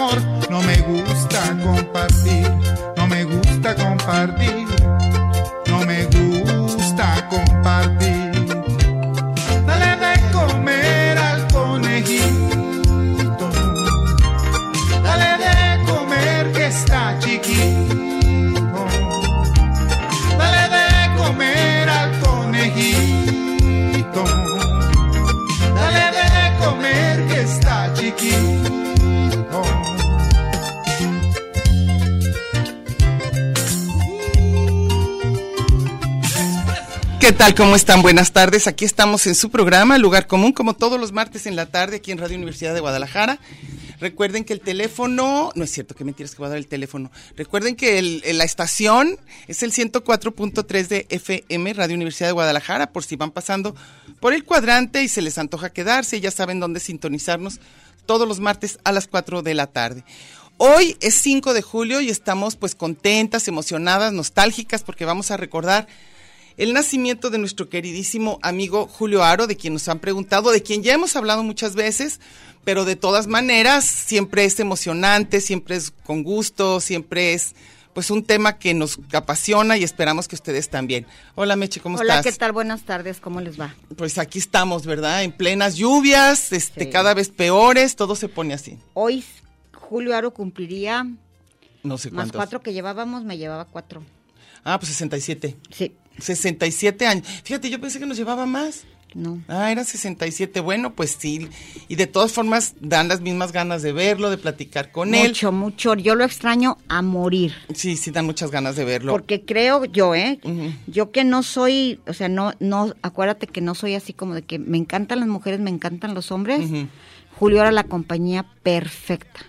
Amor tal? ¿Cómo están? Buenas tardes. Aquí estamos en su programa, Lugar Común, como todos los martes en la tarde, aquí en Radio Universidad de Guadalajara. Recuerden que el teléfono, no es cierto, que mentiras que voy a dar el teléfono. Recuerden que la estación es el 104.3 de FM, Radio Universidad de Guadalajara, por si van pasando por el cuadrante y se les antoja quedarse, ya saben dónde sintonizarnos todos los martes a las 4 de la tarde. Hoy es 5 de julio y estamos pues contentas, emocionadas, nostálgicas porque vamos a recordar el nacimiento de nuestro queridísimo amigo Julio Aro, de quien nos han preguntado, de quien ya hemos hablado muchas veces, pero de todas maneras siempre es emocionante, siempre es con gusto, siempre es pues un tema que nos apasiona y esperamos que ustedes también. Hola Meche, ¿cómo Hola, estás? ¿qué tal? Buenas tardes, ¿cómo les va? Pues aquí estamos, ¿verdad? En plenas lluvias, este, Sí. cada vez peores, todo se pone así. Hoy Julio Aro cumpliría No sé más cuántos. cuatro que llevábamos, me llevaba cuatro. Ah, pues 67. Sí, 67 años. Fíjate, yo pensé que nos llevaba más. no. Ah, era 67. Bueno, pues sí. Y de todas formas, dan las mismas ganas de verlo, de platicar con él. Mucho, mucho. Yo lo extraño a morir. Sí, sí, dan muchas ganas de verlo. Porque creo yo, ¿eh? Yo que no soy, o sea, no, no, acuérdate que no soy así como de que me encantan las mujeres, me encantan los hombres. Julio era la compañía perfecta.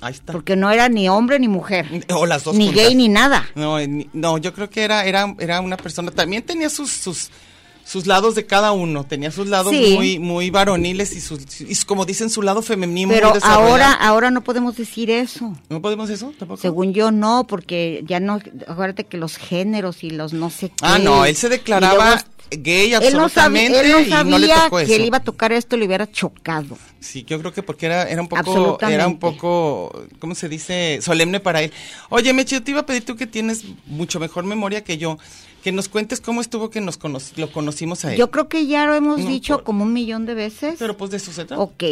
Ahí está. Porque no era ni hombre ni mujer. O las dos Ni juntas. gay ni nada. No, no, yo creo que era, era, era una persona. También tenía sus, sus, sus lados de cada uno. Tenía sus lados Sí. muy, muy varoniles y sus, y como dicen, su lado femenino. muy Pero desarrollado. ahora, ahora no podemos decir eso. ¿No podemos eso tampoco? Según yo no, porque ya no, acuérdate que los géneros y los no sé qué. Ah, no, él se declaraba gay Él no sabía, absolutamente él no y no le sabía tocó eso. que él iba a tocar esto, le hubiera chocado. Sí, yo creo que porque era, era un poco, Absolutamente. era un poco, ¿cómo se dice? Solemne para él. Oye, Meche, yo te iba a pedir tú que tienes mucho mejor memoria que yo, que nos cuentes cómo estuvo que nos cono- lo conocimos a él. Yo creo que ya lo hemos No, dicho por- como un millón de veces. Pero pues de eso se trata. Ok,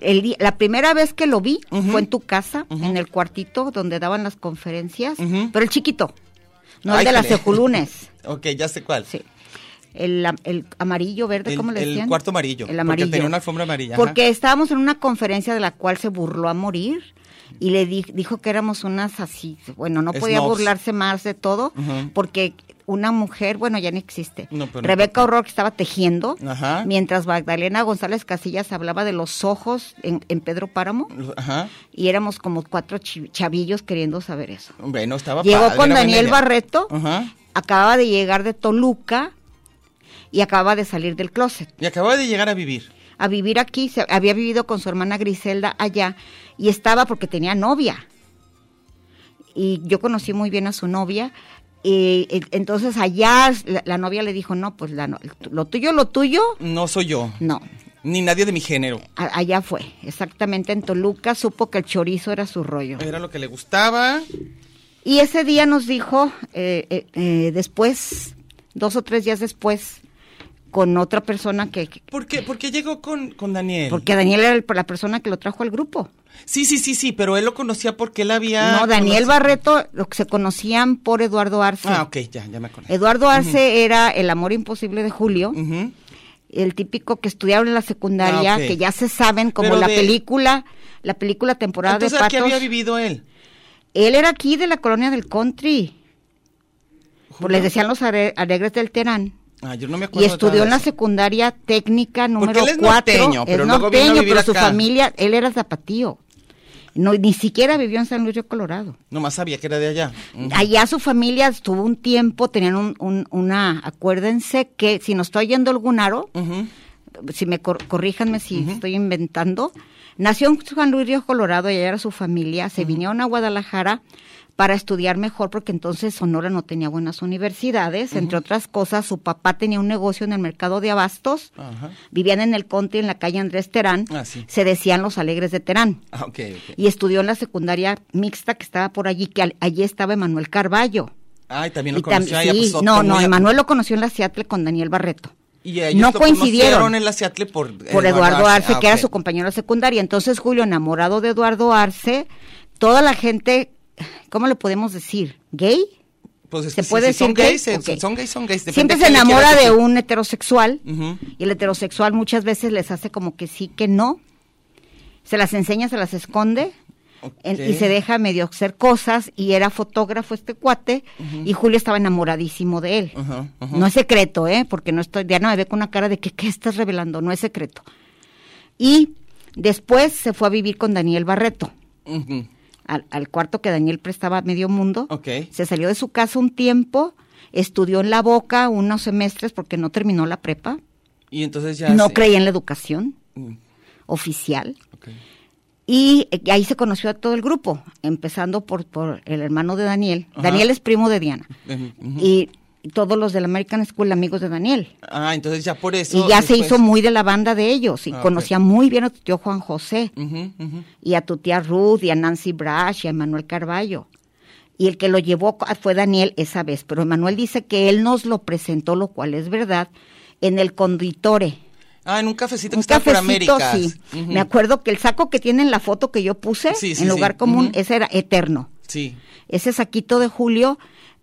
el la primera vez que lo vi fue en tu casa, en el cuartito donde daban las conferencias, pero el chiquito, no el de las jale. ejulunes. Ok, ya sé cuál. Sí. El, el amarillo, verde, El- ¿cómo le el decían? cuarto amarillo, El porque amarillo. tenía una alfombra amarilla, ajá. Porque estábamos en una conferencia de la cual se burló a morir y le di- dijo que éramos unas así, bueno, no podía Snobs. burlarse más de todo porque una mujer, bueno, ya no existe. No, no Rebeca. Horror que estaba tejiendo, Ajá. mientras Magdalena González Casillas hablaba de los ojos en, en Pedro Páramo Ajá. y éramos como cuatro chavillos queriendo saber eso. Bueno, estaba Llegó padre, con Daniel. Barreto, Ajá. acababa de llegar de Toluca y acababa de salir del closet. Y acababa de llegar a vivir. A vivir aquí, se, había vivido con su hermana Griselda allá y estaba porque tenía novia. y yo conocí muy bien a su novia. Y, entonces allá la, la novia le dijo, no, pues la no- lo tuyo, lo tuyo, No soy yo, no. ni nadie de mi género. A- allá fue, exactamente en Toluca, supo que el chorizo era su rollo. Era lo que le gustaba. Y ese día nos dijo, eh, eh, eh, después, dos o tres días después, con otra persona que, que- ¿Por qué, por qué llegó con, con Daniel? porque Daniel era el- la persona que lo trajo al grupo. Sí, sí, sí, sí, pero él lo conocía porque él había... no, Daniel Barreto, lo que se conocían por Eduardo Arce. Ah, ok, ya, ya me acordé. Eduardo Arce era el amor imposible de Julio, el típico que estudiaron en la secundaria, Ah, que ya se saben, como Pero la de- película, la película temporada Entonces, de ¿a qué Patos. había vivido él? Él era aquí de la colonia del country. Pues les decían los alegres del Terán. Ah, yo no me Y acuerdo. estudió nada en la de secundaria técnica número él es 4. norteño, pero es luego vino a norteño, vivir pero su acá. familia, él era zapatío. No, ni siquiera vivió en San Luis Río Colorado. Nomás sabía que era de allá. Ujú. Allá su familia estuvo un tiempo, tenían un, un- una, acuérdense que si no estoy yendo algún aro, Ujú. si me cor- corríjanme si estoy inventando, nació en San Luis Río Colorado, y allá era su familia, se vinieron a Guadalajara para estudiar mejor porque entonces Sonora no tenía buenas universidades, entre otras cosas su papá tenía un negocio en el mercado de abastos, vivían en el Conte en la calle Andrés Terán, Ah, sí. se decían los alegres de Terán. Ah. Y estudió en la secundaria mixta que estaba por allí, que al- allí estaba Emanuel Carballo. Ay, también lo tam- ya, sí, pues, no, no, Emanuel lo conoció en la Seattle con Daniel Barreto. Y ellos no lo coincidieron. en la Seattle por... por Eduardo Arce, Ah, que era ok. su compañero de secundaria. Entonces Julio, enamorado de Eduardo Arce, toda la gente, ¿cómo le podemos decir? ¿Gay? Pues es ¿Se puede son decir gay? gays, son gays, son gays. Siempre se enamora de un heterosexual y el heterosexual muchas veces les hace como que sí, que no. Se las enseña, se las esconde en- y se deja medio hacer cosas y era fotógrafo este cuate y Julio estaba enamoradísimo de él. No es secreto, ¿eh? Porque no estoy, Diana me ve con una cara de que, ¿qué estás revelando? No es secreto. Y después se fue a vivir con Daniel Barreto. Al, al cuarto que Daniel prestaba a medio mundo. Ok. Se salió de su casa un tiempo, estudió en la boca unos semestres porque no terminó la prepa, Y entonces ya... no se- creía en la educación Mm, oficial. Y eh, ahí se conoció a todo el grupo, empezando por, por el hermano de Daniel. Ajá. Daniel es primo de Diana. Y todos los de la American School amigos de Daniel. Ah, entonces ya por eso... Y ya se hizo muy de la banda de ellos y Ah, conocía muy bien a tu tío Juan José y a tu tía Ruth y a Nancy Brash y a Manuel Carballo. Y el que lo llevó fue Daniel esa vez, pero Manuel dice que él nos lo presentó, lo cual es verdad, en el conditore. Ah, en un cafecito que Un está por Américas. sí. Me acuerdo que el saco que tiene en la foto que yo puse, Sí, sí, en lugar común, ese era eterno. Sí. Ese saquito de Julio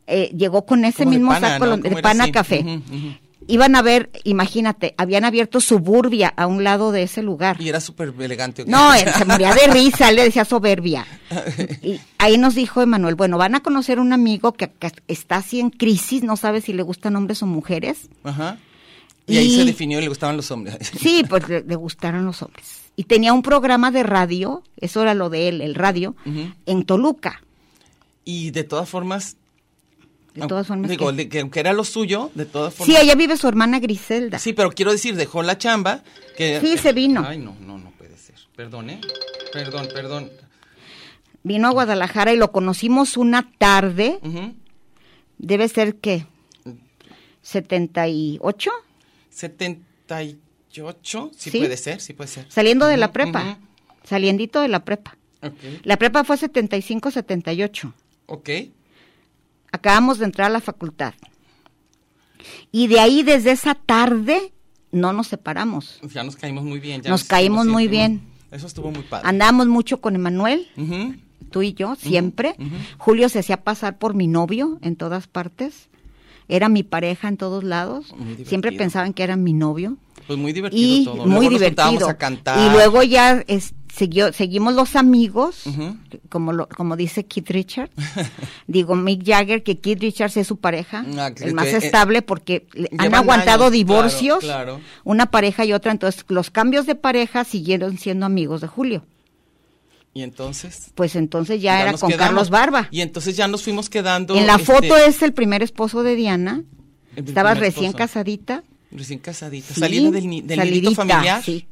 eh, llegó con ese Como de mismo pana, saco de pana así. café. Iban a ver, imagínate, habían abierto suburbia a un lado de ese lugar. Y era súper elegante. No, él se moría de risa, él le decía soberbia. Y ahí nos dijo Emanuel, bueno, van a conocer un amigo que, que está así en crisis, no sabe si le gustan hombres o mujeres. Ajá. Y ahí se definió le gustaban los hombres. Sí, pues le, le gustaron los hombres. Y tenía un programa de radio, eso era lo de él, el radio, en Toluca. Y de todas formas... De todas formas. Digo, que- que aunque era lo suyo, de todas formas... Sí, allá vive su hermana Griselda. Sí, pero quiero decir, dejó la chamba. Que, Sí, se vino. Ay, no, no, no puede ser. Perdón, ¿eh? Perdón, perdón. Vino a Guadalajara y lo conocimos una tarde, Ujú. debe ser que 78, 78, sí, Sí. puede ser, sí puede ser. saliendo de la prepa, ujú. saliendito de la prepa. Ok, La prepa fue 75-78. ok. Acabamos de entrar a la facultad. Y de ahí, desde esa tarde, no nos separamos. Ya nos caímos muy bien. ya Nos caímos muy bien. Eso estuvo muy padre. Andábamos mucho con Emanuel, tú y yo, siempre. Julio se hacía pasar por mi novio en todas partes. Era mi pareja en todos lados. Siempre pensaban que era mi novio. Pues muy divertido Y todo. muy Luego nos divertido. a cantar. Y luego ya es- siguió, seguimos los amigos, como, lo, como dice Keith Richards. Digo, Mick Jagger, que Keith Richards es su pareja, Ah, que- el más que, eh, estable, porque han aguantado años, divorcios, claro, claro. una pareja y otra. Entonces, los cambios de pareja siguieron siendo amigos de Julio. Y entonces... Pues entonces ya, era con quedamos. Carlos Barba. Y entonces ya nos fuimos quedando... En la este, foto es el primer esposo de Diana. el Estaba recién esposo. casadita. Recién casadita. Sí, Salida del, del nidito familiar. sí.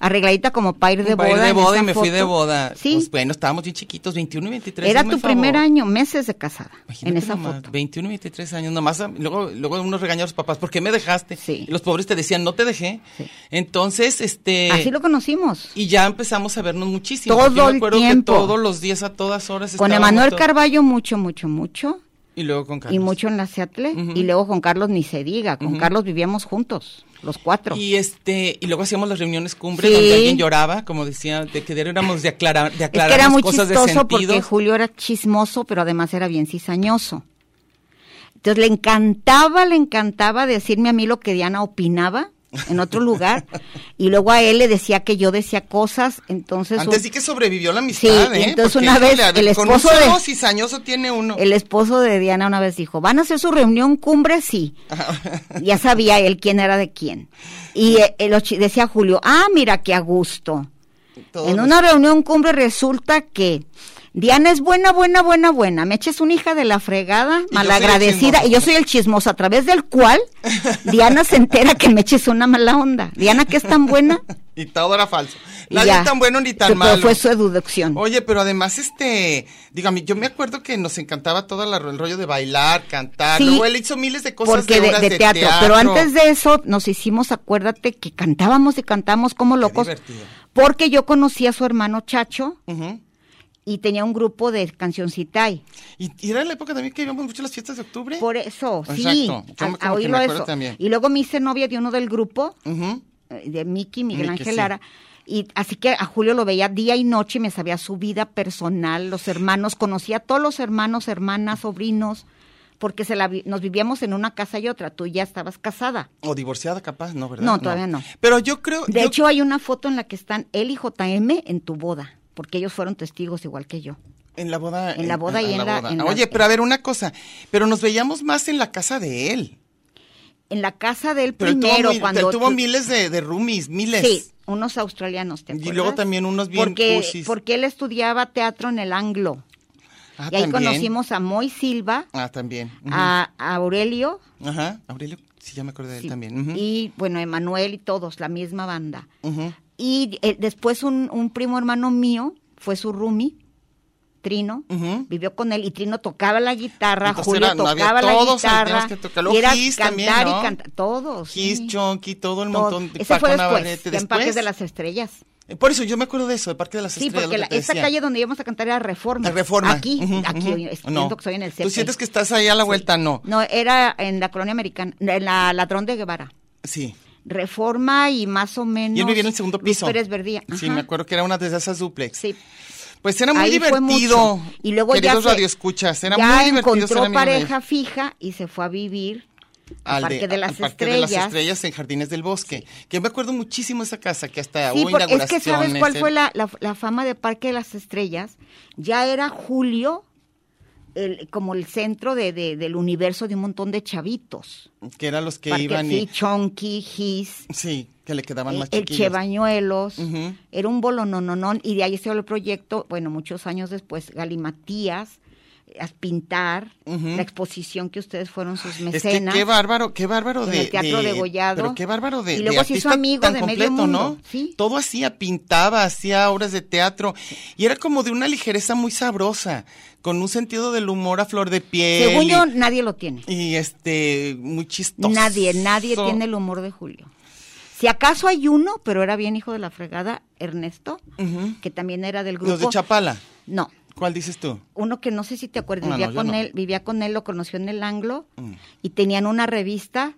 arregladita como para ir de Para ir boda. de en boda y me fui de boda. Sí, Pues bueno, estábamos bien chiquitos, 21 y 23. era tu primer año, meses de casada, Imagínate en esa nomás, foto. 21 y 23 años, nomás. ah, Luego, luego unos regaños a los papás, ¿por qué me dejaste? Sí. Los pobres te decían, no te dejé. Sí. Entonces, este. Así lo conocimos. Y ya empezamos a vernos muchísimo. Todo yo me el acuerdo tiempo. que todos los días, a todas horas. Con Emanuel Carballo mucho, mucho, mucho. Y luego con Carlos. Y mucho en la Seattle. Ujú. Y luego con Carlos ni se diga. Con Ujú. Carlos vivíamos juntos, los cuatro. Y este, y luego hacíamos las reuniones cumbre Sí. donde alguien lloraba, como decía, de que éramos de aclarar, de es aclarar que era muy cosas de chistoso porque sentidos. Julio era chismoso, pero además era bien cizañoso. Entonces le encantaba, le encantaba decirme a mí lo que Diana opinaba en otro lugar. y luego a él le decía que yo decía cosas. Entonces Antes un- sí que sobrevivió la amistad, Sí, ¿eh? entonces Porque, una vez híjole, el con esposo de- cizañoso tiene uno. el esposo de Diana una vez dijo, ¿van a hacer su reunión cumbre? Sí. ya sabía él quién era de quién. Y eh, eh, lo decía Julio, ah, mira qué a gusto. Todos en una reunión cumbre resulta que Diana es buena, buena, buena, buena. Meche es una hija de la fregada, malagradecida, y yo soy el chismoso, a través del cual Diana se entera que Meche es una mala onda. Diana, que es tan buena. Y todo era falso. Nadie tan bueno ni tan Pero malo. fue su deducción. Oye, pero además, este, dígame, yo me acuerdo que nos encantaba todo la- el rollo de bailar, cantar. Sí, Luego él hizo miles de cosas porque de, de, de de teatro. Pero antes de eso nos hicimos, acuérdate que cantábamos y cantábamos como locos. Porque yo conocí a su hermano Chacho Ujú. Y tenía un grupo de cancioncitay. y, y era la época también que íbamos mucho a las fiestas de octubre. Por eso, sí. Yo a, a oírlo eso. también. Y luego me hice novia de uno del grupo, eh, de Miki, Miguel Ángel sí. Lara. Y así que a Julio lo veía día y noche y me sabía su vida personal, los hermanos, conocía a todos los hermanos, hermanas, sobrinos, porque se la vi- nos vivíamos en una casa y otra. Tú ya estabas casada. O divorciada, capaz, ¿no? ¿Verdad? No, todavía no. Pero yo creo. De yo- hecho, hay una foto en la que están él y JM en tu boda, porque ellos fueron testigos igual que yo. En la boda. En la boda y en la- en la- Oye, pero a ver, una cosa. Pero nos veíamos más en la casa de él. En la casa del Pero él tuvo, primero, cuando él tuvo tú- miles de, de roomies, miles. Sí, unos australianos, ¿te Y luego también unos bien porque, cusis. porque él estudiaba teatro en el Anglo. Ah, y ahí también. conocimos a Moy Silva, Ah, también. A, a Aurelio Ajá, Aurelio, sí, ya me acordé de él también. Ujú. y, bueno, Emanuel y todos, la misma banda. Ujú. Y eh, después un, un primo hermano mío fue su roomie, Trino, Ujú. vivió con él y Trino tocaba la guitarra, Entonces Julio era- no, había tocaba la todos, guitarra que tocar. Luego y era Gis cantar también, ¿no? y cantar, todos. Kiss, sí. Chonky, todo el Todo. montón de Ese fue después, ya en Parques de las Estrellas. Eh, Por eso yo me acuerdo de eso, de Parque de las Sí, Estrellas. porque lo la- esa calle donde íbamos a cantar era Reforma. La Reforma. Aquí, Ujú, aquí, ujú. siento No. que soy en el ¿Tú CP. sientes que estás ahí a la vuelta? No. No, era en la colonia americana, en la Ladrón de Guevara. Sí. Reforma y más o menos. Y él vivía en el segundo piso. Pérez Verdía. Sí, Ajá. me acuerdo que era una de esas duplex. Sí. Pues era muy Ahí divertido. Y luego Queridos ya se- radioescuchas, era ya muy divertido ser encontró de él. pareja fija y se fue a vivir al Parque de las al Parque Estrellas. de las Estrellas en Jardines del Bosque. Que me acuerdo muchísimo esa casa, que hasta Sí, hubo es que sabes cuál fue la, la- la fama de Parque de las Estrellas. Ya era Julio el, como el centro de, de- del universo de un montón de chavitos. Que eran los que Parque, iban sí, y... Chonky, Gis, Sí, que le quedaban el, más el chiquillos. Ujú. Era un bolo no, no, no, y de ahí se el proyecto, bueno, muchos años después, Galimatías, a pintar, la exposición que ustedes fueron sus Es que mecenas. qué bárbaro, qué bárbaro En de... el Teatro de Gollado. Pero qué bárbaro de Y luego de se hizo amigo de medio completo, ¿no? mundo, sí. Todo hacía, pintaba, hacía obras de teatro. Y era como de una ligereza muy sabrosa, con un sentido del humor a flor de piel. Según y- yo, nadie lo tiene. Y este, muy chistoso. Nadie, nadie tiene el humor de Julio. Si acaso hay uno, pero era bien hijo de la fregada, Ernesto, que también era del grupo. Los de Chapala. No, ¿Cuál dices tú? uno que no sé si te acuerdas, No, vivía no, con no. él, vivía con él, lo conoció en el Anglo Mm. y tenían una revista,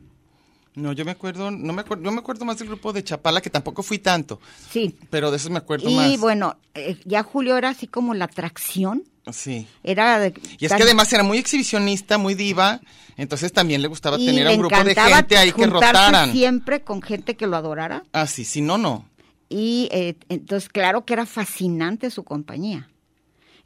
No, yo me acuerdo, no me acuerdo, yo me acuerdo más del grupo de Chapala, que tampoco fui tanto, sí. pero de esos me acuerdo Y más. bueno, eh, ya Julio era así como la atracción, Sí. era de, Y es tan- que además era muy exhibicionista, muy diva, entonces también le gustaba y tener a un grupo de gente ahí que rotaran. siempre con gente que lo adorara Ah, sí, si no, no. y eh, entonces claro que era fascinante su compañía.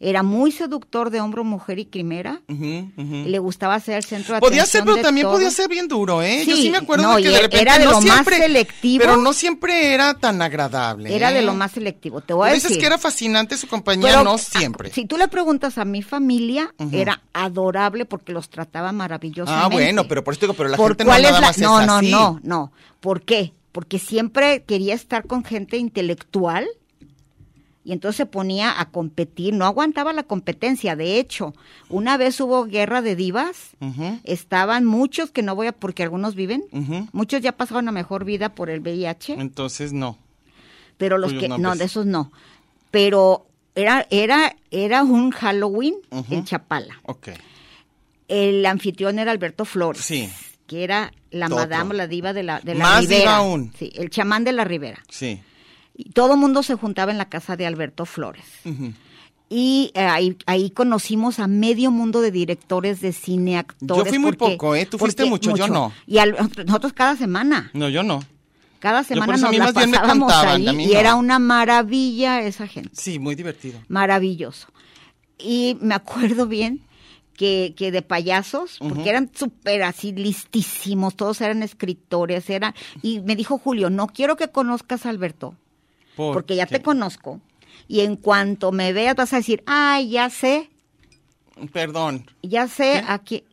Era muy seductor de hombro, mujer y quimera. Le gustaba ser el centro de Podía atención ser, pero de también podía ser bien duro, ¿eh? Yo Sí, me acuerdo no, de que de repente era de no lo más selectivo. pero no siempre era tan agradable. Era de ¿eh? lo más selectivo. Te voy a dices decir. que era fascinante su compañía, Pero, no ah, siempre. Si tú le preguntas a mi familia, era adorable porque los trataba maravillosamente. Ah, bueno, pero por eso digo, pero la ¿Por gente no es nada la- más No, es no, así. no, no. ¿Por qué? porque siempre quería estar con gente intelectual y entonces se ponía a competir, no aguantaba la competencia. De hecho, una vez hubo guerra de divas, estaban muchos que no voy a, porque algunos viven, muchos ya pasaron a mejor vida por el VIH, Entonces, no. pero los cuyos que, no, de esos no. Pero era, era, era un Halloween en Chapala. Ok. El anfitrión era Alberto Flores. Sí. Que era la Otro. madame, la diva de la, de la Más Ribera. diva aún. Sí, el chamán de la Ribera. Sí. Y todo el mundo se juntaba en la casa de Alberto Flores. Y eh, ahí, ahí conocimos a medio mundo de directores de cine, actores. Yo fui muy porque- poco, ¿eh? Tú fuiste mucho, yo no. Y al- nosotros cada semana, No, yo no. cada semana nos la pasábamos ahí y era una maravilla esa gente, Sí, muy divertido. maravilloso. Y me acuerdo bien que, que de payasos, porque eran súper así listísimos, todos eran escritores, eran, y me dijo Julio, no quiero que conozcas a Alberto, ¿Por porque ya qué? te conozco. Y en cuanto me veas vas a decir, ay, ya sé, Perdón. ya sé ¿Qué? aquí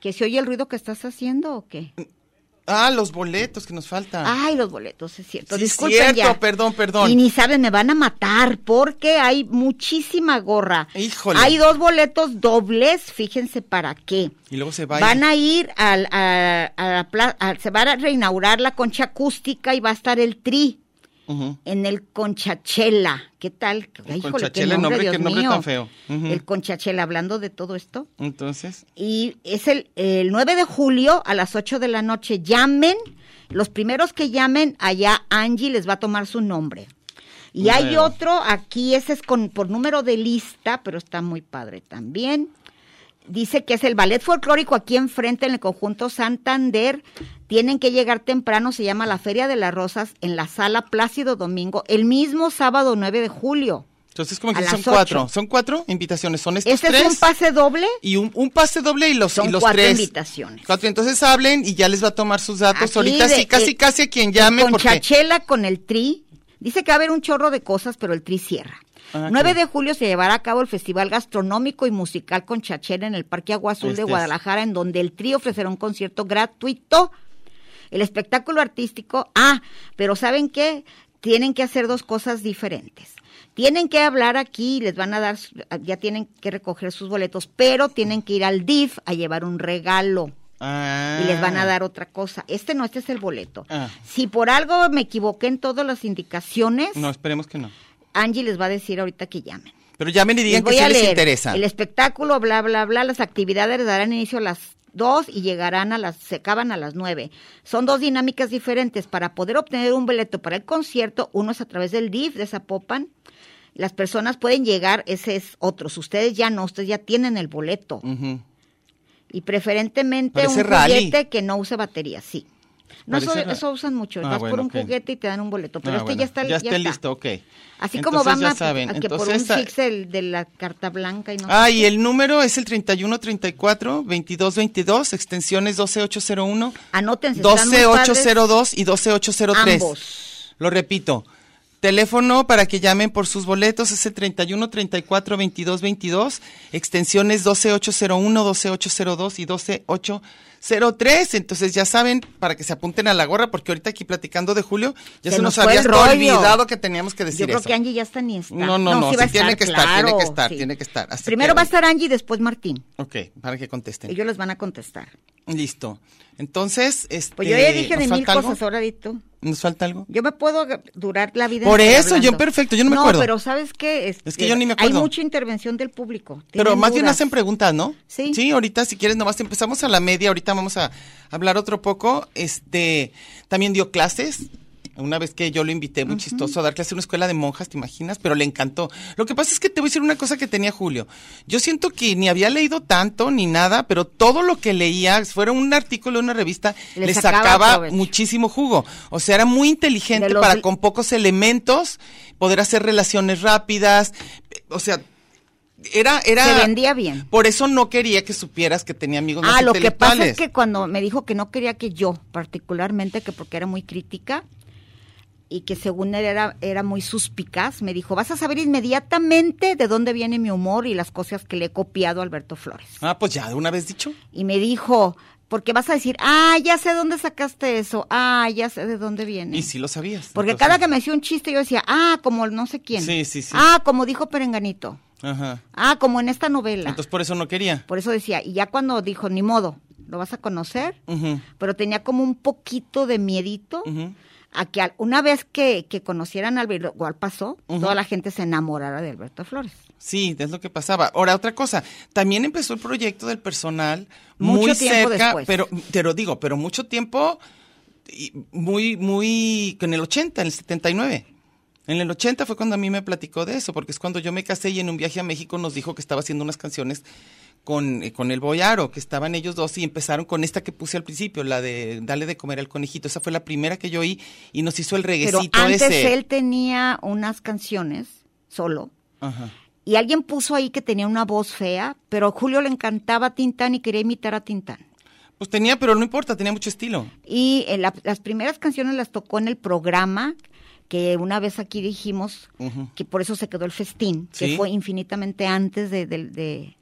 que se oye el ruido que estás haciendo o qué. Ah, los boletos que nos faltan. Ay, los boletos, es cierto. Sí, Disculpen cierto, ya. perdón, perdón. Y ni saben, me van a matar porque hay muchísima gorra. Híjole. Hay dos boletos dobles, fíjense para qué. Y luego se va Van a ir al, a, a la a- se va a reinaugurar la concha acústica y va a estar el tri En el Conchachela. ¿Qué tal? El Híjole, Conchachela, nombre, qué nombre tan feo. El Conchachela, hablando de todo esto. Entonces, Y es el, el 9 de julio a las 8 de la noche. Llamen, los primeros que llamen, allá Angie les va a tomar su nombre. Y hay otro, aquí ese es con, por número de lista, pero está muy padre también. Dice que es el ballet folclórico aquí enfrente en el conjunto Santander. Tienen que llegar temprano, se llama la Feria de las Rosas en la sala Plácido Domingo, el mismo sábado 9 de julio. entonces como que son cuatro. Son cuatro invitaciones. Son estos Este tres. es un pase doble. y un, un pase doble y los, Son y los cuatro tres. invitaciones. Cuatro. Entonces hablen y ya les va a tomar sus datos. Aquí Ahorita de- sí, casi, casi a quien llame. Con porque Chachela, con el tri. Dice que va a haber un chorro de cosas, pero el tri cierra. Ah, 9 ok. de julio se llevará a cabo el Festival Gastronómico y Musical con Chachela en el Parque Agua Azul Este de es. Guadalajara, en donde el tri ofrecerá un concierto gratuito. El espectáculo artístico, ah, pero ¿saben qué? Tienen que hacer dos cosas diferentes. Tienen que hablar aquí, les van a dar, ya tienen que recoger sus boletos, pero tienen que ir al DIF a llevar un regalo Ah. y les van a dar otra cosa. Este no, este es el boleto. Ah. Si por algo me equivoqué en todas las indicaciones, No, esperemos que no. Angie les va a decir ahorita que llamen. Pero llamen y digan Les que sí les interesa. El espectáculo, bla, bla, bla, las actividades darán inicio a las 2 y llegarán a las, se acaban a las 9. Son dos dinámicas diferentes. Para poder obtener un boleto para el concierto, uno es a través del DIF de Zapopan. Las personas pueden llegar, ese es otros. Ustedes ya no, ustedes ya tienen el boleto. Ujú. Y preferentemente Parece un rally. juguete que no use batería, sí. No, eso, eso usan mucho. Ah, Vas por bueno, un ok. juguete y te dan un boleto. Pero Ah, este bueno, ya está, ya está listo, ok. Así como Entonces van ya a, saben. a que por un Entonces, fix el de la carta blanca y no Ah, sé y qué. el número es el 3134 2222, extensiones 12801, Anótense, están muy padres 12802 y 12803. ambos. Lo repito. Teléfono para que llamen por sus boletos es el 31 34 22 22, extensiones 12801, 12802 y 12803. Entonces ya saben, para que se apunten a la gorra, porque ahorita aquí platicando de Julio, ya se, Se nos, había olvidado que teníamos que decir Yo creo eso. que Angie ya está ni está. No, no, no, sí sí tiene que estar, tiene que estar, sí. tiene que estar. Primero que- va a estar Angie y después Martín. Ok, para que contesten. Ellos les van a contestar. Listo. Entonces, este. Pues yo ya dije de ¿nos mil algo? cosas ahora, di tú. ¿Nos falta algo? Yo me puedo durar la vida. Por eso, yo perfecto, yo no me acuerdo. pero ¿sabes qué? Este, Es que yo ni me Hay acuerdo. mucha intervención del público. Pero más bien hacen preguntas, ¿no? Sí. Sí, ahorita si quieres nomás empezamos a la media, ahorita vamos a hablar otro poco. Este, también dio clases. Una vez que yo lo invité, muy chistoso, a dar clase en una escuela de monjas, ¿te imaginas? Pero le encantó. Lo que pasa es que te voy a decir una cosa que tenía Julio. Yo siento que ni había leído tanto ni nada, pero todo lo que leía, fuera un artículo, una revista, Le le, sacaba muchísimo jugo. O sea, era muy inteligente De los para con pocos elementos poder hacer relaciones rápidas. O sea, era, era. Se vendía bien. Por eso no quería que supieras que tenía amigos más Ah, lo que pasa es que cuando me dijo que no quería que yo, particularmente, que porque era muy crítica y que según él era, era muy suspicaz, me dijo, vas a saber inmediatamente de dónde viene mi humor y las cosas que le he copiado a Alberto Flores. Ah, pues ya, de una vez dicho. Y me dijo, Porque vas a decir, ah, ya sé dónde sacaste eso, ah, ya sé de dónde viene. Y sí lo sabías. Porque entonces- cada que me decía un chiste yo decía, ah, como no sé quién. Sí, sí, sí. Ah, como dijo Perenganito. Ajá. Ah, como en esta novela. Entonces por eso no quería. Por eso decía, y ya cuando dijo, ni modo, lo vas a conocer, Ujú, pero tenía como un poquito de miedito ujú. A que al- una vez que, que conocieran a Alberto, igual pasó, toda la gente se enamorara de Alberto Flores. Sí, es lo que pasaba. Ahora, otra cosa, también empezó el proyecto del personal Mucho muy tiempo cerca, después. pero te lo digo, pero mucho tiempo, muy, muy, en el 80, en el 79. En el 80 fue cuando a mí me platicó de eso, porque es cuando yo me casé y en un viaje a México nos dijo que estaba haciendo unas canciones con, eh, con el Boyaro, que estaban ellos dos y empezaron con esta que puse al principio, la de Dale de comer al conejito. Esa fue la primera que yo oí y nos hizo el Pero reguecito antes ese. él tenía unas canciones solo. Ajá. Y alguien puso ahí que tenía una voz fea, pero a Julio le encantaba Tintán y quería imitar a Tintán. Pues tenía, pero no importa, tenía mucho estilo. Y eh, la- las primeras canciones las tocó en el programa que una vez aquí dijimos que por eso se quedó el festín, Sí. que fue infinitamente antes de, de- de-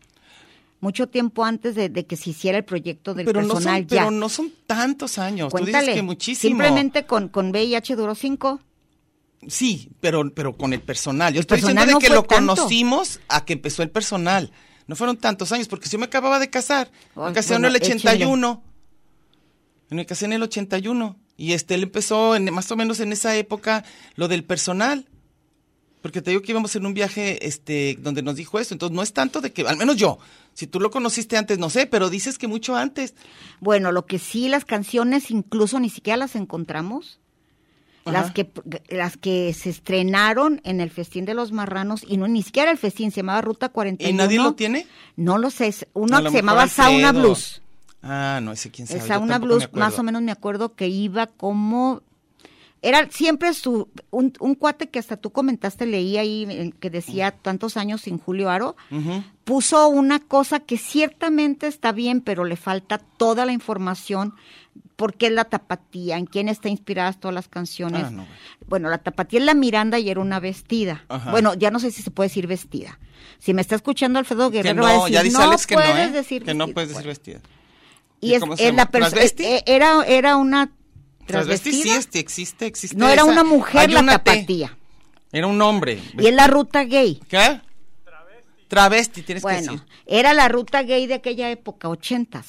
mucho tiempo antes de, de que se hiciera el proyecto del pero no personal son, ya. pero no son tantos años. Tú Cuéntale, dices que muchísimo. simplemente con, con VIH duró cinco. Sí, pero, pero con el personal. Yo El estoy diciendo personal de no que lo tanto. conocimos a que empezó el personal. No fueron tantos años, porque si yo me acababa de casar. Me casé bueno, en el échale. 81. Me casé en el 81. Y este, él empezó en, más o menos en esa época lo del personal. Porque te digo que íbamos en un viaje este, donde nos dijo eso. Entonces no es tanto de que, al menos yo, si tú lo conociste antes, no sé, pero dices que mucho antes. Bueno, lo que sí, las canciones incluso ni siquiera las encontramos. Ajá. Las que, las que se estrenaron en el Festín de los Marranos, y no ni siquiera el festín, se llamaba Ruta 41. ¿Y nadie lo tiene? No lo sé, uno se llamaba Sauna. Blues. Ah, no, ese quién sabe. El Sauna Blues, más o menos me acuerdo que iba como... Era siempre su... Un, un cuate que hasta tú comentaste, leí ahí, eh, que decía tantos años sin Julio Aro, puso una cosa que ciertamente está bien, pero le falta toda la información, por qué es la tapatía, en quién está inspiradas todas las canciones. Ah, no, bueno. La tapatía es la Miranda y era una vestida. Ajá. Bueno, ya no sé si se puede decir vestida. Si me está escuchando Alfredo Que Guerrero, va a no, decir, ya dice no Alex que no, puedes ¿eh? decir que no vestida". puedes decir vestida. y es, es la persona, ¿Transvesti? era, era una Transvesti sí transvestida. este, existe, existe. no era una mujer Hay la una T. tapatía. Era un hombre. Y es la ruta gay. ¿Qué? Travesti, tienes Bueno, que decir. era la ruta gay de aquella época, ochentas.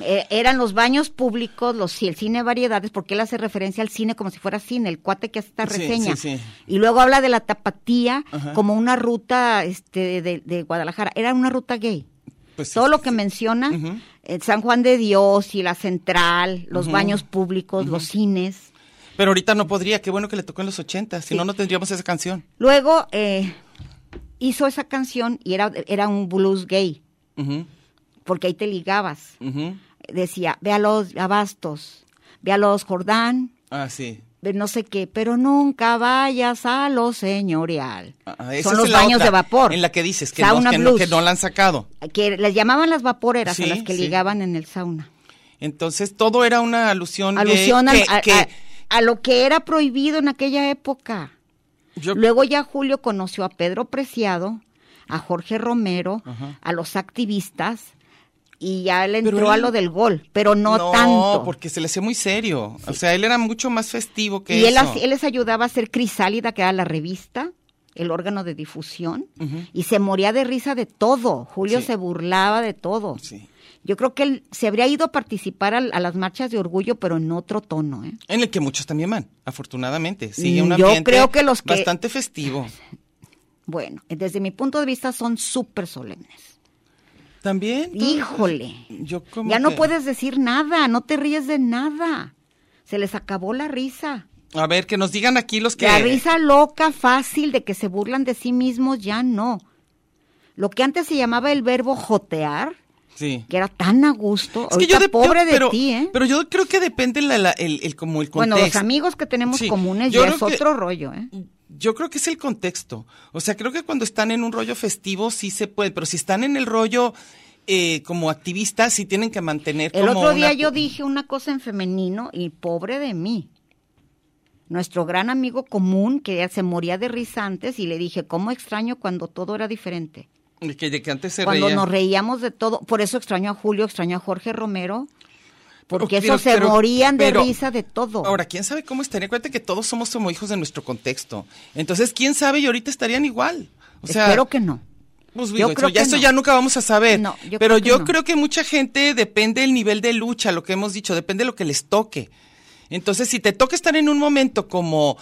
Eh, eran los baños públicos, los el cine variedades, porque él hace referencia al cine como si fuera cine, el cuate que hace esta Sí, reseña. sí, sí. Y luego habla de la tapatía como una ruta este, de, de Guadalajara. Era una ruta gay. Pues Todo sí, lo que sí. menciona, San Juan de Dios y la Central, los baños públicos, los cines. Pero ahorita no podría, qué bueno que le tocó en los 80, si Sí. no, no tendríamos esa canción. Luego eh, hizo esa canción y era, era un blues gay, porque ahí te ligabas. Decía, ve a los Abastos, ve a los Jordán, Ah, sí. De no sé qué, pero nunca vayas a lo señorial. Ah, Son los baños otra, de vapor. En la que dices que, no, que, no, que no la han sacado. Que les llamaban las vaporeras Sí, a las que sí. ligaban en el sauna. Entonces todo era una alusión. a, que a- a lo que era prohibido en aquella época. yo- Luego ya Julio conoció a Pedro Preciado, a Jorge Romero, a los activistas y ya le entró a él- lo del gol, pero no, no tanto. porque se le hacía muy serio. O sea, él era mucho más festivo que y él, eso. hac- él les ayudaba a hacer Crisálida, que era la revista, el órgano de difusión, y se moría de risa de todo. Julio Sí. se burlaba de todo. Sí. Yo creo que él se habría ido a participar a, las marchas de orgullo, pero en otro tono. ¿eh? En el que muchos también van, afortunadamente. Sigue un Mm, Yo ambiente creo que los que- bastante festivo. Bueno, desde mi punto de vista son súper solemnes. También. Híjole. Yo como Ya no puedes decir nada, no te ríes de nada. Se les acabó la risa. A ver, que nos digan aquí los que... La risa loca, fácil, de que se burlan de sí mismos, ya no. Lo que antes se llamaba el verbo jotear, Sí. que era tan a gusto, Es que ahorita yo de- pobre yo- de pero, ti, ¿eh? Pero yo creo que depende la- la- el, el- como el contexto. bueno, los amigos que tenemos Sí, comunes yo ya es que- otro rollo, ¿eh? Yo creo que es el contexto. O sea, creo que cuando están en un rollo festivo sí se puede, pero si están en el rollo eh, como activistas sí tienen que mantener El como otro día una- yo dije una cosa en femenino y pobre de mí. Nuestro gran amigo común, que ya se moría de risa antes, y le dije, ¿cómo extraño cuando todo era diferente? De que, de que antes se Cuando reía. nos reíamos de todo. Por eso extraño a Julio, extraño a Jorge Romero. Porque Pero- esos se pero- morían de pero- risa de todo. Ahora, ¿quién sabe cómo estaría? Acuérdate que todos somos como hijos de nuestro contexto. Entonces, ¿quién sabe? Y ahorita estarían igual. O sea, Espero que no. Pues Yo creo eso, ya que esto no. ya nunca vamos a saber. No, yo pero creo yo no. creo que mucha gente depende del nivel de lucha, lo que hemos dicho, depende de lo que les toque. Entonces, si te toca estar en un momento como,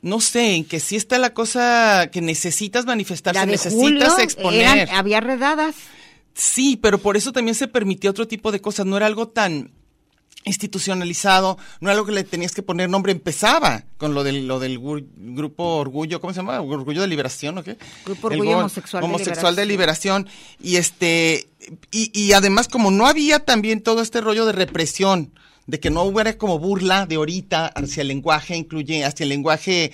no sé, en que sí está la cosa que necesitas manifestarse, necesitas Julio, exponer. eran- había redadas. Sí, pero por eso también se permitía otro tipo de cosas. No era algo tan institucionalizado, no era algo que le tenías que poner nombre. Empezaba con lo del, lo del grupo Orgullo, ¿cómo se llama? Orgullo de Liberación, ¿o qué? Grupo Orgullo Homosexual de Homosexual de Liberación. Y este, y, y además como no había también todo este rollo de represión, de que no hubiera como burla de ahorita hacia el lenguaje, incluye hacia el lenguaje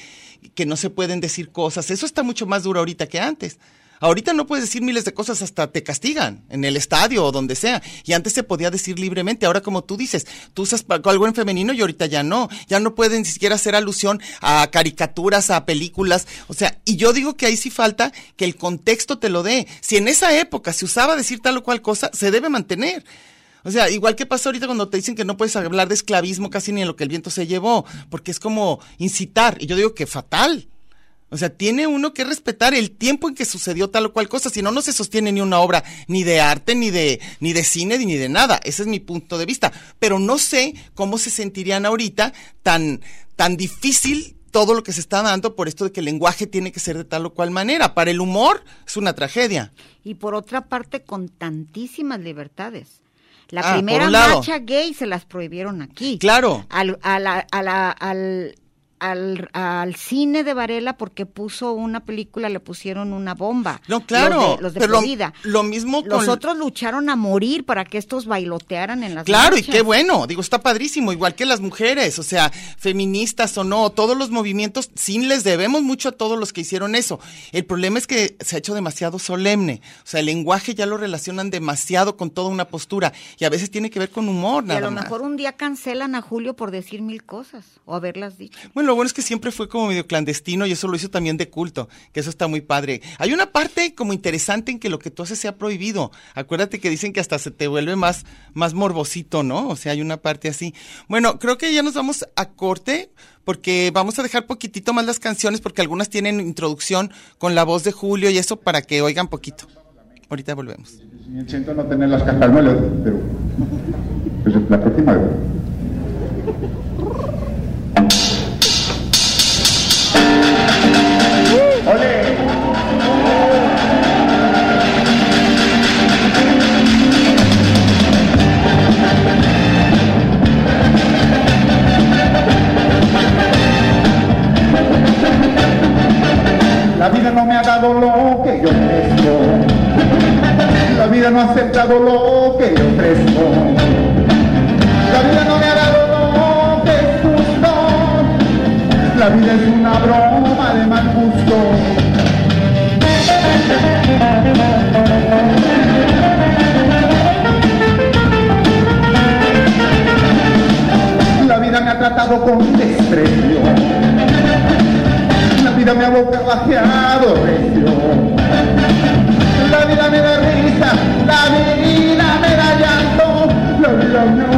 que no se pueden decir cosas. Eso está mucho más duro ahorita que antes. Ahorita no puedes decir miles de cosas, hasta te castigan en el estadio o donde sea. Y antes se podía decir libremente. Ahora, como tú dices, tú usas algo en femenino y ahorita ya no. Ya no pueden ni siquiera hacer alusión a caricaturas, a películas. O sea, y yo digo que ahí sí falta que el contexto te lo dé. Si en esa época se usaba decir tal o cual cosa, se debe mantener. O sea, igual que pasa ahorita cuando te dicen que no puedes hablar de esclavismo casi ni en lo que el viento se llevó, porque es como incitar. Y yo digo que fatal. O sea, tiene uno que respetar el tiempo en que sucedió tal o cual cosa, si no, no se sostiene ni una obra ni de arte, ni de, ni de cine, ni de nada. Ese es mi punto de vista. Pero no sé cómo se sentirían ahorita tan, tan difícil todo lo que se está dando por esto de que el lenguaje tiene que ser de tal o cual manera. Para el humor es una tragedia. Y por otra parte, con tantísimas libertades. La Ah, primera marcha gay se las prohibieron aquí. Claro. Al, a la- a la- al, al, al cine de Varela porque puso una película, le pusieron una bomba. No, claro. Los de, los de pero lo- Florida. lo, mismo con... Los otros lucharon a morir para que estos bailotearan en las Claro, y qué bueno, digo, está padrísimo, igual que las mujeres, o sea, feministas o no, todos los movimientos, sí les debemos mucho a todos los que hicieron eso. El problema es que se ha hecho demasiado solemne, o sea, el lenguaje ya lo relacionan demasiado con toda una postura, y a veces tiene que ver con humor, Y nada a lo más. mejor un día cancelan a Julio por decir mil cosas o haberlas dicho. Bueno, lo bueno es que siempre fue como medio clandestino y eso lo hizo también de culto, que eso está muy padre. Hay una parte como interesante en que lo que tú haces sea prohibido. Acuérdate que dicen que hasta se te vuelve más, más morbosito, ¿no? O sea, hay una parte así. Bueno, creo que ya nos vamos a corte porque vamos a dejar poquitito más las canciones porque algunas tienen introducción con la voz de Julio y eso para que oigan poquito. Ahorita volvemos. Siento no tener las pero pues la próxima vez. La vida no me ha dado lo que yo merezco. La vida no ha aceptado lo que yo ofrezco. La vida no me ha dado lo que es justo. La vida es una broma de mal tratado con desprecio. La vida me ha bocabajeado recio. La vida me da risa, la vida me da llanto, la vida me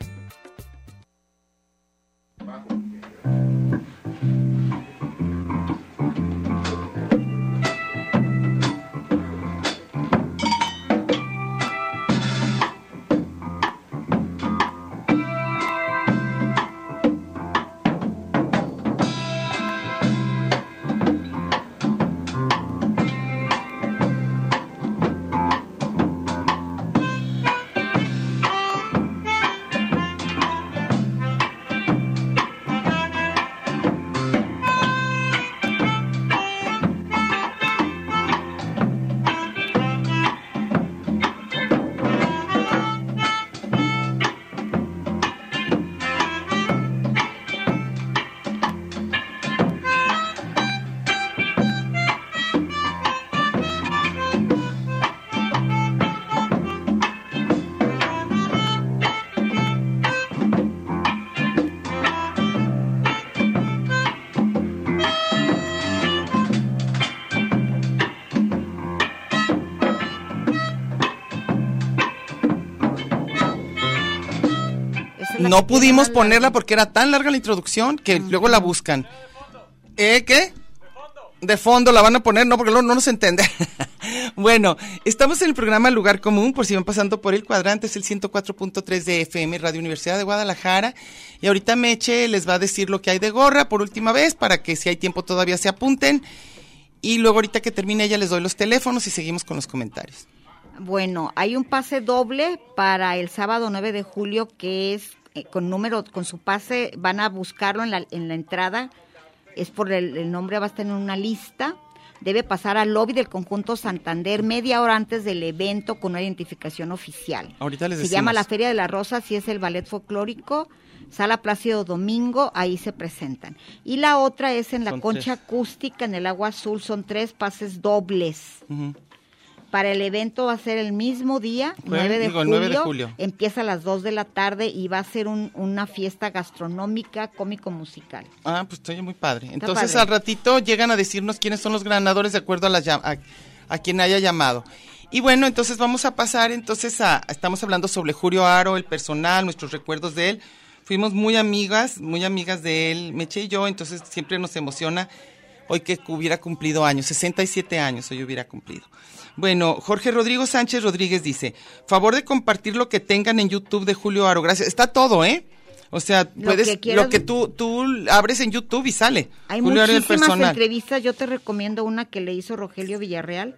No pudimos ponerla porque era tan larga la introducción que luego la buscan. ¿Eh, qué? De fondo la van a poner, no, porque luego no nos entiende. bueno, estamos en el programa Lugar Común, por si van pasando por el cuadrante, es el 104.3 de FM, Radio Universidad de Guadalajara. Y ahorita Meche les va a decir lo que hay de gorra por última vez, para que si hay tiempo todavía se apunten. Y luego ahorita que termine ella les doy los teléfonos y seguimos con los comentarios. Bueno, hay un pase doble para el sábado 9 de julio que es eh, con número, con su pase, van a buscarlo en la, en la entrada, es por el, el nombre, va a estar en una lista. Debe pasar al lobby del conjunto Santander media hora antes del evento con una identificación oficial. Ahorita les Se decimos. llama la Feria de la Rosa, si es el ballet folclórico. Sala Plácido Domingo, ahí se presentan. Y la otra es en la Son concha tres. acústica en el agua azul, son tres pases dobles. Para el evento va a ser el mismo día, Fue, 9 de, digo, julio, 9 de julio. Empieza a las 2 de la tarde y va a ser un- una fiesta gastronómica, cómico-musical. Ah, pues estoy muy padre. Entonces padre. al ratito llegan a decirnos quiénes son los ganadores de acuerdo a, las llam- a, a quien haya llamado. Y bueno, entonces vamos a pasar entonces a, estamos hablando sobre Julio Aro, el personal, nuestros recuerdos de él. Fuimos muy amigas, muy amigas de él, Meche y yo, entonces siempre nos emociona hoy que hubiera cumplido años, 67 años hoy hubiera cumplido. Bueno, Jorge Rodrigo Sánchez Rodríguez dice, favor de compartir lo que tengan en YouTube de Julio Aro, gracias. Está todo, ¿eh? O sea, Lo puedes, que quieras. lo que tú, tú abres en YouTube y sale. Hay Julio Aro, el muchísimas personal. entrevistas, yo te recomiendo una que le hizo Rogelio Villarreal.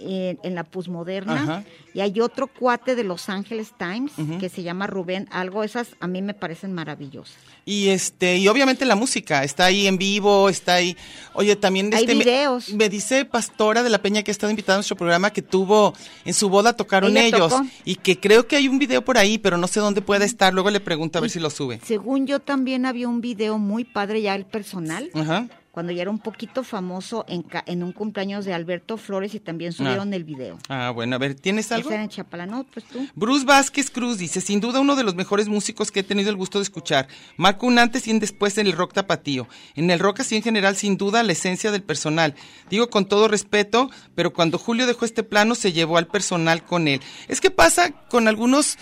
En, en la posmoderna. Ajá. Y hay otro cuate de Los Angeles Times que se llama Rubén Algo. Esas a mí me parecen maravillosas. Y este, y obviamente la música, está ahí en vivo, está ahí. Oye, también Hay este, me- videos. Me, dice Pastora de la Peña que ha estado invitada a nuestro programa que tuvo en su boda tocaron Ella ellos tocó. y que creo que hay un video por ahí, pero no sé dónde puede estar. Luego le pregunto a ver si lo sube. Según yo también había un video muy padre ya el personal. Ajá. Cuando ya era un poquito famoso en, ca- en un cumpleaños de Alberto Flores y también subieron el video. Ah, bueno, a ver, ¿tienes algo? Ese era en Chapala, no, pues tú. Bruce Vázquez Cruz dice, sin duda uno de los mejores músicos que he tenido el gusto de escuchar. Marco un antes y un después en el rock tapatío. En el rock así en general, sin duda, la esencia del personal. Digo con todo respeto, pero cuando Julio dejó este plano, se llevó al personal con él. Es que pasa con algunos...